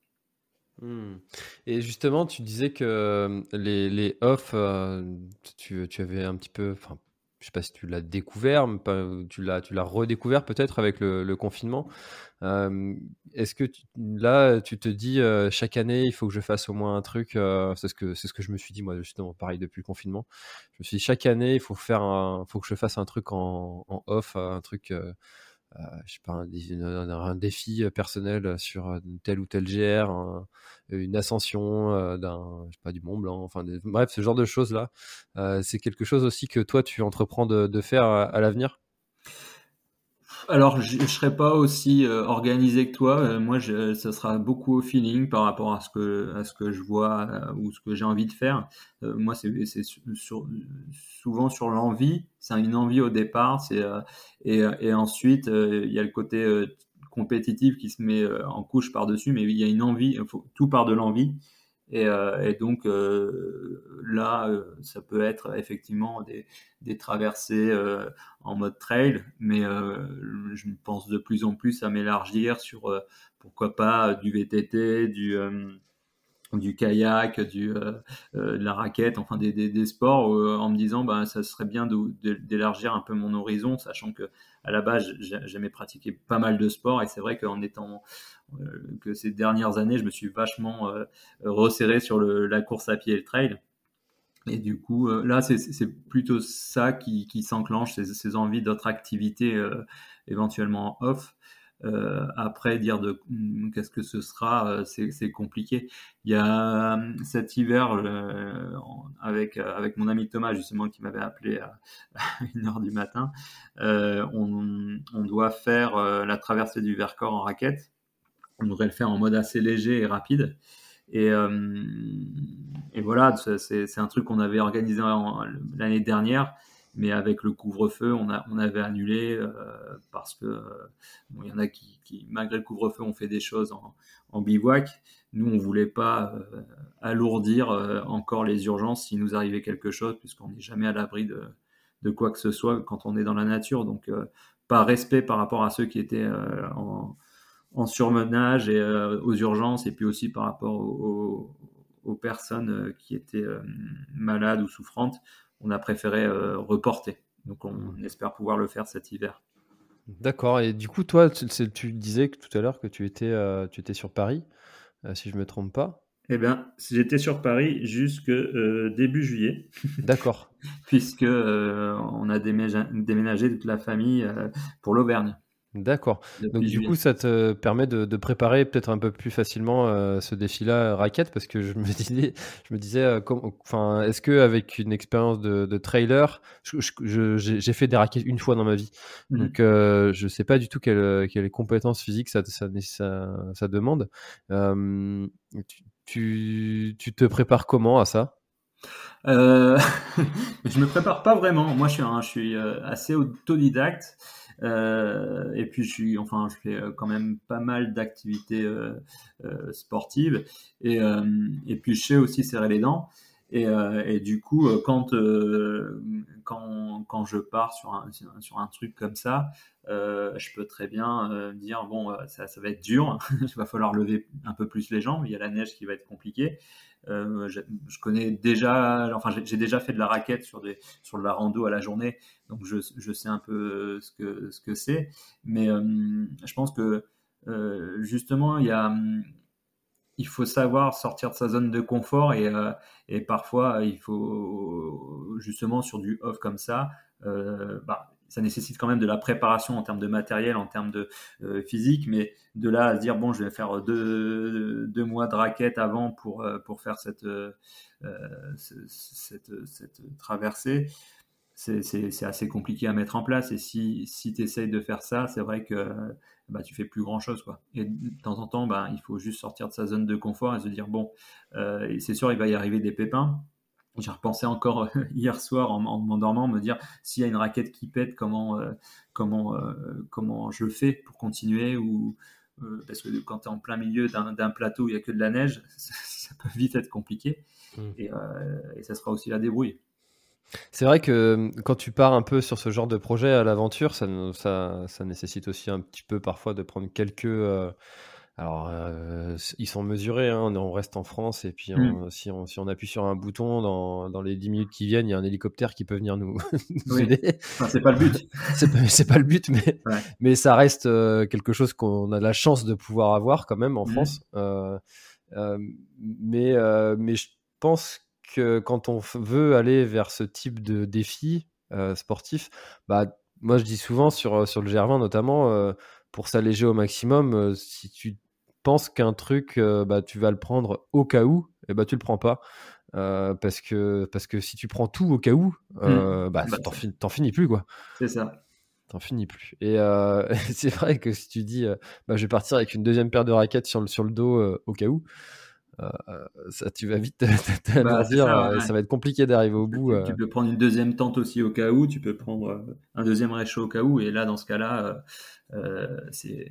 Hmm. Et justement, tu disais que euh, les, les off, euh, tu, avais un petit peu, je sais pas si tu l'as découvert, mais tu l'as, tu l'as redécouvert peut-être avec le, confinement. est-ce que là, tu te dis chaque année, il faut que je fasse au moins un truc C'est ce que c'est ce que je me suis dit moi, justement, pareil depuis le confinement. Je me suis dit chaque année, il faut faire, un, faut que je fasse un truc en, en off, un truc euh, je sais pas, un, défi euh, personnel euh, sur tel ou tel GR, une ascension d'un, je sais pas, du Mont Blanc, enfin, bref, ce genre de choses là. c'est quelque chose aussi que toi tu entreprends de, faire à l'avenir? Alors, je ne serai pas aussi euh, organisé que toi. Euh, moi, ça sera beaucoup au feeling par rapport à ce que, je vois euh, ou ce que j'ai envie de faire. moi, c'est souvent sur l'envie. C'est une envie au départ. Et, ensuite, il y a le côté compétitif qui se met en couche par-dessus, mais il y a une envie. Tout part de l'envie. Et, et, donc là, ça peut être effectivement des, des traversées en mode trail, mais euh, je pense de plus en plus à m'élargir sur euh, pourquoi pas du VTT, du euh, du kayak, du, de la raquette, enfin des, des, sports, en me disant bah, ça serait bien d'élargir un peu mon horizon, sachant que à la base j'aimais pratiquer pas mal de sports et c'est vrai qu'en étant que ces dernières années je me suis vachement resserré sur la course à pied et le trail. Et du coup, euh, là, c'est plutôt ça qui, qui s'enclenche, ces, ces, envies d'autres activités euh, éventuellement off. Euh, après, dire de hmm, qu'est-ce que ce sera, euh, c'est compliqué. Il y a cet hiver, avec, avec mon ami Thomas, justement, qui m'avait appelé à, 1h du matin, on, on, doit faire la traversée du Vercors en raquette. On devrait le faire en mode assez léger et rapide. Et, euh, et voilà, c'est un truc qu'on avait organisé l'année dernière, mais avec le couvre-feu, on, on avait annulé euh, parce que bon, il y en a qui, malgré le couvre-feu, ont fait des choses en, bivouac. Nous, on voulait pas euh, alourdir encore les urgences s'il nous arrivait quelque chose, puisqu'on n'est jamais à l'abri de, de, quoi que ce soit quand on est dans la nature. Donc, pas respect par rapport à ceux qui étaient en en surmenage et euh, aux urgences, et puis aussi par rapport aux, personnes euh, qui étaient euh, malades ou souffrantes, on a préféré reporter. Donc on espère pouvoir le faire cet hiver. D'accord. Et du coup, toi, tu, disais que, tout à l'heure que tu étais, tu étais sur Paris, si je ne me trompe pas. Eh bien, j'étais sur Paris jusque début juillet. D'accord. Puisque on a déménagé toute la famille pour l'Auvergne. D'accord. Donc du coup, ça te permet de, préparer peut-être un peu plus facilement euh, ce défi-là raquette? Parce que je me disais, je me disais, euh, enfin, est-ce que avec une expérience de, trailer, j'ai fait des raquettes une fois dans ma vie, mmh. donc euh, je sais pas du tout quelles quelle compétences physiques ça, ça, ça, demande. Tu, tu, te prépares comment à ça? Je me prépare pas vraiment. Moi, je suis, je suis assez autodidacte. Euh, et puis je suis, enfin, je fais euh, quand même pas mal d'activités euh, sportives. Et, et puis je sais aussi serrer les dents. Et, et, du coup, quand, quand, quand je pars sur un, sur un truc comme ça, je peux très bien dire bon, ça, ça va être dur, il va falloir lever un peu plus les jambes, il y a la neige qui va être compliquée. Euh, je, connais déjà, enfin j'ai déjà fait de la raquette sur des sur de la rando à la journée, donc je, je sais un peu ce que ce que c'est. Mais euh, je pense que euh, justement il y a il faut savoir sortir de sa zone de confort et, euh, parfois il faut justement sur du off comme ça euh, bah, ça nécessite quand même de la préparation en termes de matériel, en termes de euh, physique, mais de là à se dire bon, je vais faire deux, deux mois de raquette avant pour euh, pour faire cette euh, cette, cette, traversée, c'est assez compliqué à mettre en place. Et si si tu essayes de faire ça, c'est vrai que bah, tu fais plus grand chose quoi. Et de temps en temps, bah, il faut juste sortir de sa zone de confort et se dire bon, c'est sûr, il va y arriver des pépins j'ai repensé encore euh, hier soir en, m'endormant, me dire s'il y a une raquette qui pète, comment, euh, comment, euh, comment je fais pour continuer ou parce que quand tu es en plein milieu d'un plateau où il n'y a que de la neige, ça, peut vite être compliqué mmh. et, et, ça sera aussi la débrouille. C'est vrai que quand tu pars un peu sur ce genre de projet à l'aventure, ça, ça, ça, nécessite aussi un petit peu parfois de prendre quelques alors, euh, ils sont mesurés, hein, on reste en France, et puis Mm. si, on, si on appuie sur un bouton, dans, dans les 10 minutes qui viennent, il y a un hélicoptère qui peut venir nous, nous Oui. aider. Enfin, c'est pas le but. C'est pas, le but, mais, Ouais. mais ça reste euh, quelque chose qu'on a la chance de pouvoir avoir quand même en Mhm. France. Euh, euh, mais, euh, mais je pense que quand on veut aller vers ce type de défi euh, sportif, bah, moi je dis souvent sur, sur le GR20 notamment, euh, pour s'alléger au maximum, euh, si tu penses qu'un truc, euh, bah, tu vas le prendre au cas où, et bah, tu le prends pas. Euh, parce, que, parce que si tu prends tout au cas où, euh, bah, Bah, t'en, fin- finis plus quoi. C'est ça. T'en finis plus. Et euh, c'est vrai que si tu dis, euh, bah, je vais partir avec une deuxième paire de raquettes sur le, sur le dos euh, au cas où, euh, euh, ça, tu vas vite te- te- te Bah, euh, ouais. ça va être compliqué d'arriver au bout. euh. Tu peux prendre une deuxième tente aussi au cas où, tu peux prendre euh, un deuxième réchaud au cas où, et là, dans ce cas-là, euh, euh, c'est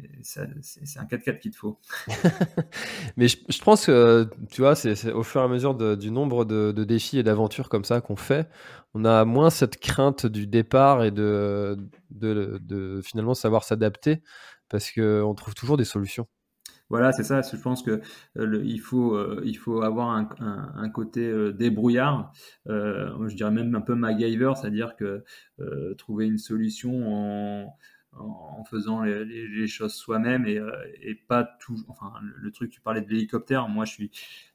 un 4x4 qu'il te faut. Mais je, je pense que, tu vois, c'est c'est au fur et à mesure de- du nombre de, de défis et d'aventures comme ça qu'on fait, on a moins cette crainte du départ et de, de, de finalement savoir s'adapter parce qu'on trouve toujours des solutions. Voilà, c'est ça. Je pense que euh, il faut, euh, il faut avoir un, côté euh, débrouillard. Je dirais même un peu MacGyver, c'est-à-dire que trouver une solution en, en, en faisant les, les- les choses soi-même et, euh, et pas tout. Enfin, le, truc, tu parlais de l'hélicoptère. Moi, je suis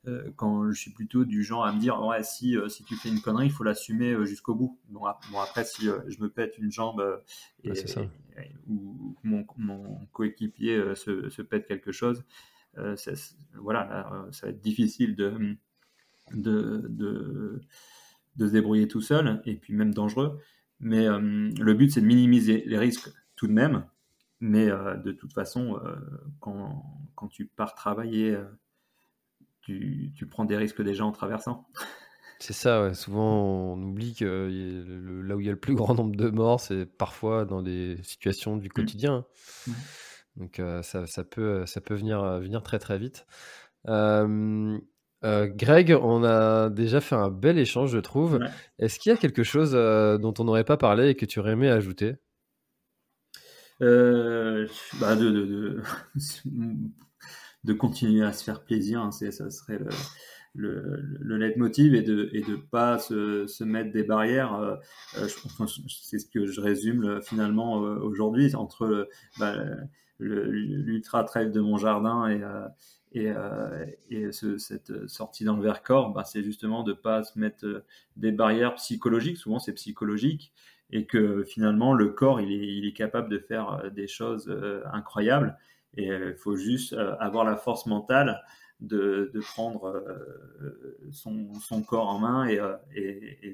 euh, quand je suis plutôt du genre à me dire, ouais, si euh, si tu fais une connerie, il faut l'assumer jusqu'au bout. Bon, ap- bon, après, si je me pète une jambe et, Ouais, c'est ça. et- ou mon, mon coéquipier se, se pète quelque chose, euh, ça- voilà, là, ça va être difficile de, de, de, de se débrouiller tout seul, et puis même dangereux. Mais euh, le but, c'est de minimiser les risques tout de même. Mais euh, de toute façon, euh, quand, quand tu pars travailler, euh, tu, tu prends des risques déjà en traversant. C'est ça, ouais. souvent on oublie que le- là où il y a le plus grand nombre de morts, c'est parfois dans des situations du quotidien. Mm. Donc euh, ça, ça peut, ça peut venir, venir très très vite. Euh, Greg, on a déjà fait un bel échange, je trouve. Ouais. Est-ce qu'il y a quelque chose euh, dont on n'aurait pas parlé et que tu aurais aimé ajouter? Euh, bah de, de, de, de continuer à se faire plaisir, hein, ça serait le, le, le leitmotiv et de et de pas se, se mettre des barrières. euh, euh, c'est ce que je résume le- finalement euh, aujourd'hui entre bah, l'ultra trail de mon jardin et euh, et, euh, et ce- cette sortie dans le Vercors, bah, c'est justement de pas se mettre euh, des barrières psychologiques. Souvent, c'est psychologique et que finalement le corps il est, capable de faire euh, des choses euh, incroyables et euh, il faut juste avoir la force mentale de, prendre son, corps en main et,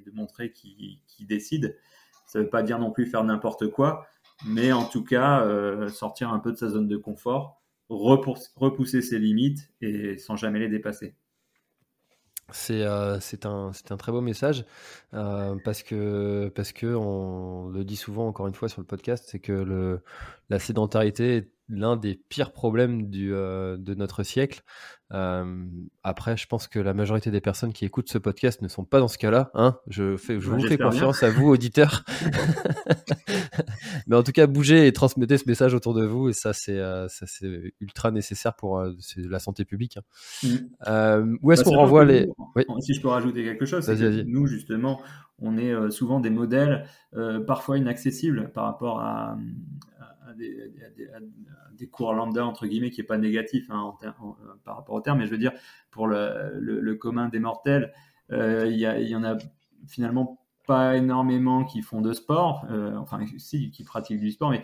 de montrer qu'il décide. Ça ne veut pas dire non plus faire n'importe quoi, mais en tout cas sortir un peu de sa zone de confort, repous- repousser ses limites et sans jamais les dépasser. C'est euh, c'est un, très beau message euh, parce que, parce on le dit souvent encore une fois sur le podcast, c'est que la sédentarité est l'un des pires problèmes du, euh, de notre siècle. Euh, après, je pense que la majorité des personnes qui écoutent ce podcast ne sont pas dans ce cas-là. Hein je fais, je Ouais, vous fais bien. confiance à vous, auditeurs. Mais en tout cas, bougez et transmettez ce message autour de vous et ça, c'est euh, ultra nécessaire pour euh, la santé publique. hein. Mm. Euh, où est-ce Bah, qu'on renvoie les... nous, Oui. Si je peux rajouter quelque chose, que nous, justement, on est euh, souvent des modèles parfois inaccessibles par rapport à des, cours lambda, entre guillemets, qui n'est pas négatif hein, euh, par rapport au terme, mais je veux dire, pour le, commun des mortels, euh, il il y en a finalement pas énormément qui font de sport, euh, enfin, si, qui pratiquent du sport, mais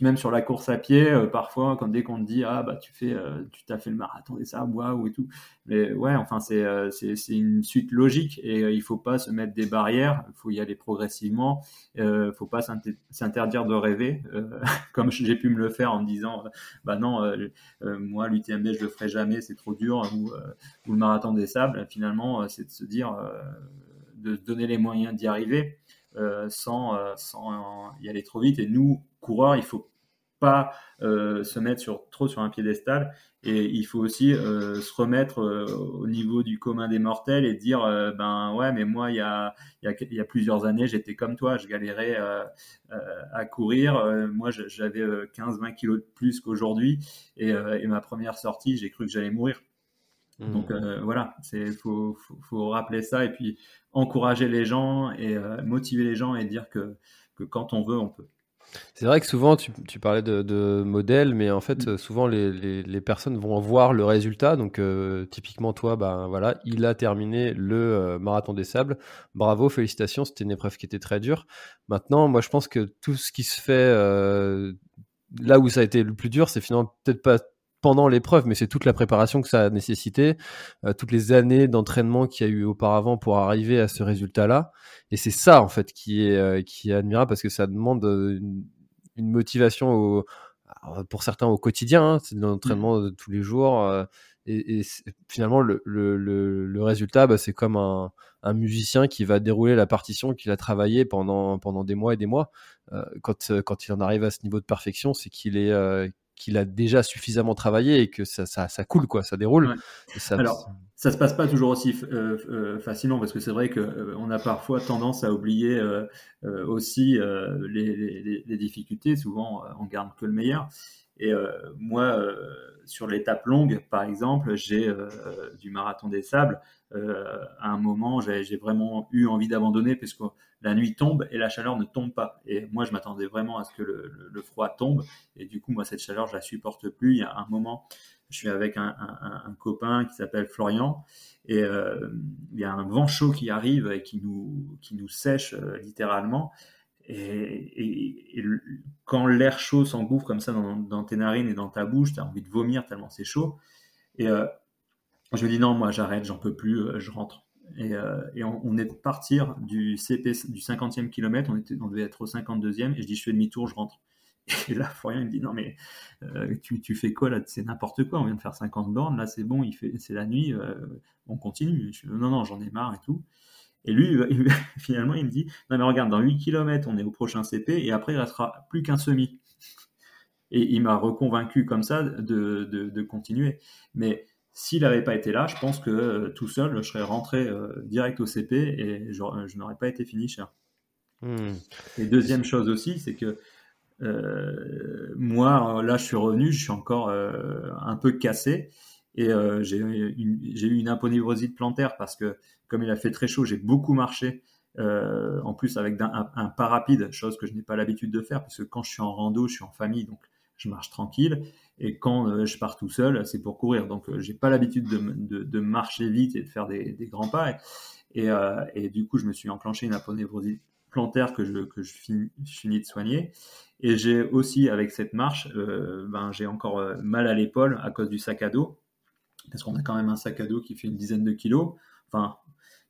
même sur la course à pied, euh, parfois, quand dès qu'on te dit ah bah tu fais, euh, tu t'as fait le marathon des sables, waouh et tout, mais ouais, enfin c'est euh, c'est une suite logique et euh, il faut pas se mettre des barrières, il faut y aller progressivement, euh, faut pas s'inter- s'interdire de rêver, euh, comme j'ai pu me le faire en me disant bah non moi l'UTMB je le ferai jamais, c'est trop dur ou, ou le marathon des sables, finalement c'est de se dire de se donner les moyens d'y arriver sans, euh, sans y aller trop vite. Et nous, coureurs, il faut pas se mettre sur, trop sur un piédestal. Et il faut aussi se remettre au niveau du commun des mortels et dire ben ouais mais moi il y a, y, y a plusieurs années j'étais comme toi. Je galérais à courir. Moi j'avais 15-20 kilos de plus qu'aujourd'hui. Et, ma première sortie j'ai cru que j'allais mourir mmh. donc voilà c'est faut, faut, faut, rappeler ça et puis encourager les gens et motiver les gens et dire que, que quand on veut on peut c'est vrai que souvent, tu, parlais de, de modèles, mais en fait, mm. souvent, les, personnes vont voir le résultat. Donc, euh, typiquement, toi, ben voilà, il a terminé le euh, marathon des sables. Bravo, félicitations, c'était une épreuve qui était très dure. Maintenant, moi, je pense que tout ce qui se fait euh, là où ça a été le plus dur, c'est finalement peut-être pas pendant l'épreuve, mais c'est toute la préparation que ça a nécessité, toutes les années d'entraînement qu'il y a eu auparavant pour arriver à ce résultat-là. Et c'est ça, en fait, qui est, qui est admirable parce que ça demande une, une motivation au, pour certains au quotidien, hein, c'est de l'entraînement de tous les jours. Euh, et, finalement, le, le, le, résultat, bah, c'est comme un, un, musicien qui va dérouler la partition qu'il a travaillé pendant, pendant des mois et des mois. Euh, quand, quand il en arrive à ce niveau de perfection, c'est qu'il est, euh, qu'il a déjà suffisamment travaillé et que ça, ça, ça coule, quoi, ça déroule. Ça, Alors, ça se passe pas toujours aussi euh, euh, facilement parce que c'est vrai que euh, on a parfois tendance à oublier aussi les, les, les, difficultés. Souvent, on garde que le meilleur. Et moi, sur l'étape longue, par exemple, j'ai du marathon des sables. à un moment, j'ai vraiment eu envie d'abandonner parce que la nuit tombe et la chaleur ne tombe pas. Et moi, je m'attendais vraiment à ce que le, froid tombe. Et du coup, moi, cette chaleur, je la supporte plus. Il y a un moment, je suis avec un, copain qui s'appelle Florian. Et euh, il y a un vent chaud qui arrive et qui nous, qui nous sèche euh, littéralement. Et, quand l'air chaud s'engouffre comme ça dans, tes narines et dans ta bouche, tu as envie de vomir tellement c'est chaud. Et euh, je me dis non, moi j'arrête, j'en peux plus, je rentre. Et, euh, on, est de partir du du 50e kilomètre, on, devait être au 52e, et je dis je fais demi-tour, je rentre. Et là, il me dit non mais euh, tu, fais quoi là? C'est n'importe quoi, on vient de faire 50 bornes, là c'est bon, c'est la nuit, euh, on continue. Je, non non, j'en ai marre et tout. Et lui, finalement, il me dit non mais regarde, dans 8 km, on est au prochain CP, et après il restera plus qu'un semi. Et il m'a reconvaincu comme ça de, de, de continuer. Mais s'il n'avait pas été là, je pense que euh, tout seul, je serais rentré euh, direct au CP et je, n'aurais pas été fini cher. Hmm. Et deuxième chose aussi, c'est que euh, moi, là, je suis revenu, je suis encore un peu cassé et j'ai eu une aponeurosite plantaire parce que comme il a fait très chaud, j'ai beaucoup marché. en plus avec un, pas rapide, chose que je n'ai pas l'habitude de faire, parce que quand je suis en rando, je suis en famille, donc je marche tranquille. Et quand euh, je pars tout seul, c'est pour courir. Donc, euh, j'ai pas l'habitude de, de, marcher vite et de faire des, des grands pas. Et, euh, et, du coup, je me suis enclenché une aponévrose plantaire que je, que je finis, de soigner. Et j'ai aussi, avec cette marche, ben, j'ai encore mal à l'épaule à cause du sac à dos. Parce qu'on a quand même un sac à dos qui fait une dizaine de kilos. Enfin,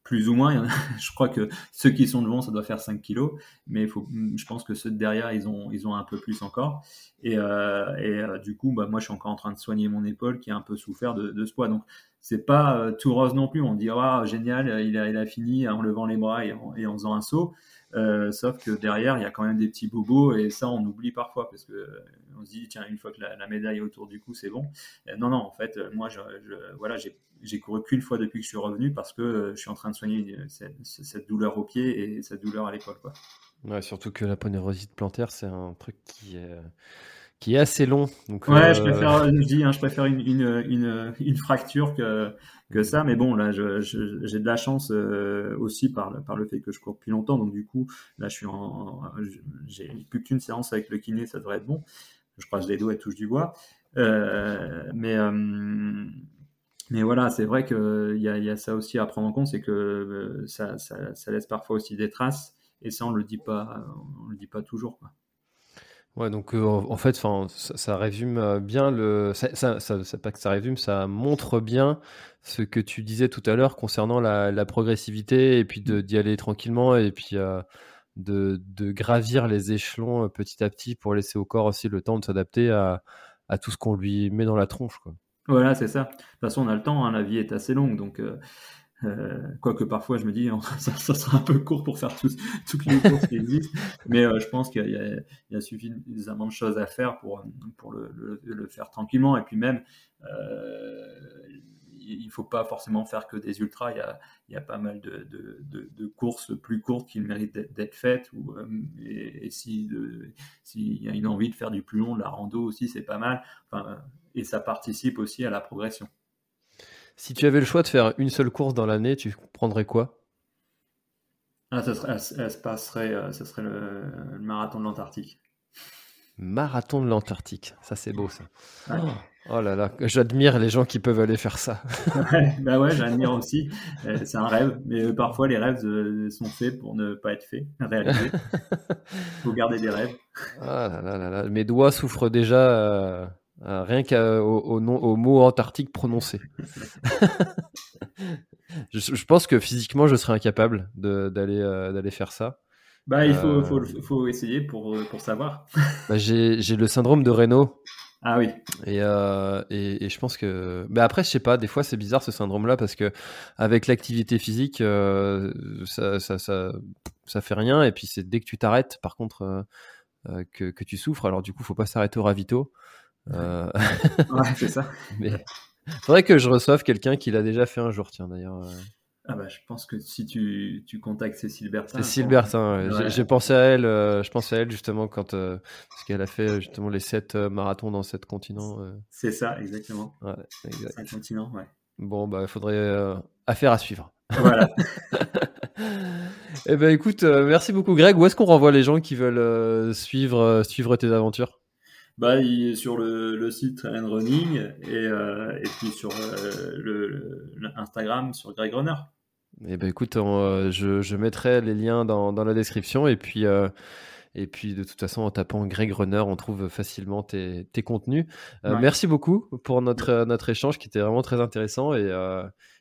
plus ou moins. je crois que ceux qui sont devant, ça doit faire 5 kilos, mais je pense que ceux de derrière, ils ont, un peu plus encore. Et, euh, euh, du coup, bah, moi, je suis encore en train de soigner mon épaule qui a un peu souffert de, ce poids. Donc, c'est pas euh, tout rose non plus. On dit, ah, génial, il a, fini en levant les bras et en faisant un saut. Euh, sauf que derrière, il y a quand même des petits bobos et ça, on oublie parfois parce que euh, on se dit, tiens, une fois que la, médaille est autour du cou, c'est bon. Euh, non, non, en fait, moi, je, voilà, j'ai couru qu'une fois depuis que je suis revenu parce que je suis en train de soigner cette, douleur au pied et cette douleur à l'épaule. Ouais, surtout que la ponérosite plantaire, c'est un truc qui est qui est assez long. Donc, ouais, je préfère, je dis, hein, je préfère une, une, une, une, fracture que, que ça, mais bon, là, j'ai de la chance euh, aussi par, le fait que je cours depuis longtemps, donc du coup, là, je suis en, j'ai plus qu'une séance avec le kiné, ça devrait être bon. Je croise les doigts et touche du bois, euh, mais euh, mais voilà, c'est vrai qu'il y a, y a ça aussi à prendre en compte, c'est que ça, ça, ça, laisse parfois aussi des traces, et ça, on le dit pas, on le dit pas toujours, quoi. Ouais, donc euh, en fait, ça, ça, résume euh, bien le. Ça, ça, pas que ça résume, ça montre bien ce que tu disais tout à l'heure concernant la, progressivité et puis d'y aller tranquillement et puis euh, de, de, gravir les échelons petit à petit pour laisser au corps aussi le temps de s'adapter à, à, tout ce qu'on lui met dans la tronche. Quoi. Voilà, c'est ça. De toute façon, on a le temps, hein, la vie est assez longue, donc quoique parfois je me dis ça, sera un peu court pour faire toutes les courses qui existent, mais euh, je pense qu'il y, a suffisamment de choses à faire pour, le, faire tranquillement. Et puis même, euh, il ne faut pas forcément faire que des ultras. Il y a, pas mal de, courses plus courtes qui méritent d'être faites. Euh, et, s'il y a une envie de faire du plus long, la rando aussi, c'est pas mal. Et ça participe aussi à la progression. Si tu avais le choix de faire une seule course dans l'année, tu prendrais quoi? Ah, ça serait, se passerait, euh, ça serait le, marathon de l'Antarctique. Marathon de l'Antarctique, ça c'est beau ça. Oh. oh, là là, j'admire les gens qui peuvent aller faire ça. ouais, bah ouais, j'admire aussi. Euh, c'est un rêve, mais euh, parfois les rêves sont faits pour ne pas être faits, réalisés. Il faut garder des rêves. Ah là là là là, mes doigts souffrent déjà euh, rien qu'au au, au, mot antarctique prononcé. je, pense que physiquement, je serais incapable d'aller euh, d'aller faire ça. Bah, il faut, faut, euh, faut essayer pour, pour savoir. Bah, J'ai le syndrome de Raynaud. Ah oui. Et, et, et, je pense que. Mais après, je sais pas, des fois c'est bizarre ce syndrome-là parce que avec l'activité physique, ça, ça, ça, ça, fait rien. Et puis c'est dès que tu t'arrêtes, par contre, que, que, tu souffres. Alors du coup, faut pas s'arrêter au ravito. Euh... ouais, c'est ça. Mais faudrait que je reçoive quelqu'un qui l'a déjà fait un jour, tiens d'ailleurs. Euh. Ah bah je pense que si tu, tu contactes Cécile Bertin. Cécile Bertin, ouais. j'ai pensé à elle, euh, je pensais à elle justement quand euh, parce qu'elle a fait justement les sept marathons dans sept continents. C'est ça, exactement. Ouais, exact. continents, ouais. Bon bah il faudrait affaire à suivre. Voilà. eh ben écoute, merci beaucoup Greg. Où est-ce qu'on renvoie les gens qui veulent suivre suivre tes aventures? Bah, il est sur le, le site Running et, euh, et puis sur euh, le, le, Instagram sur Greg Runner. Eh ben écoute, euh, je, je, mettrai les liens dans, dans la description et puis euh, et puis de toute façon en tapant Greg Runner, on trouve facilement tes, tes contenus. Merci beaucoup pour notre notre échange qui était vraiment très intéressant et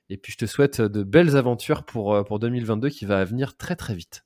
et puis je te souhaite de belles aventures pour pour 2022 qui va venir très très vite.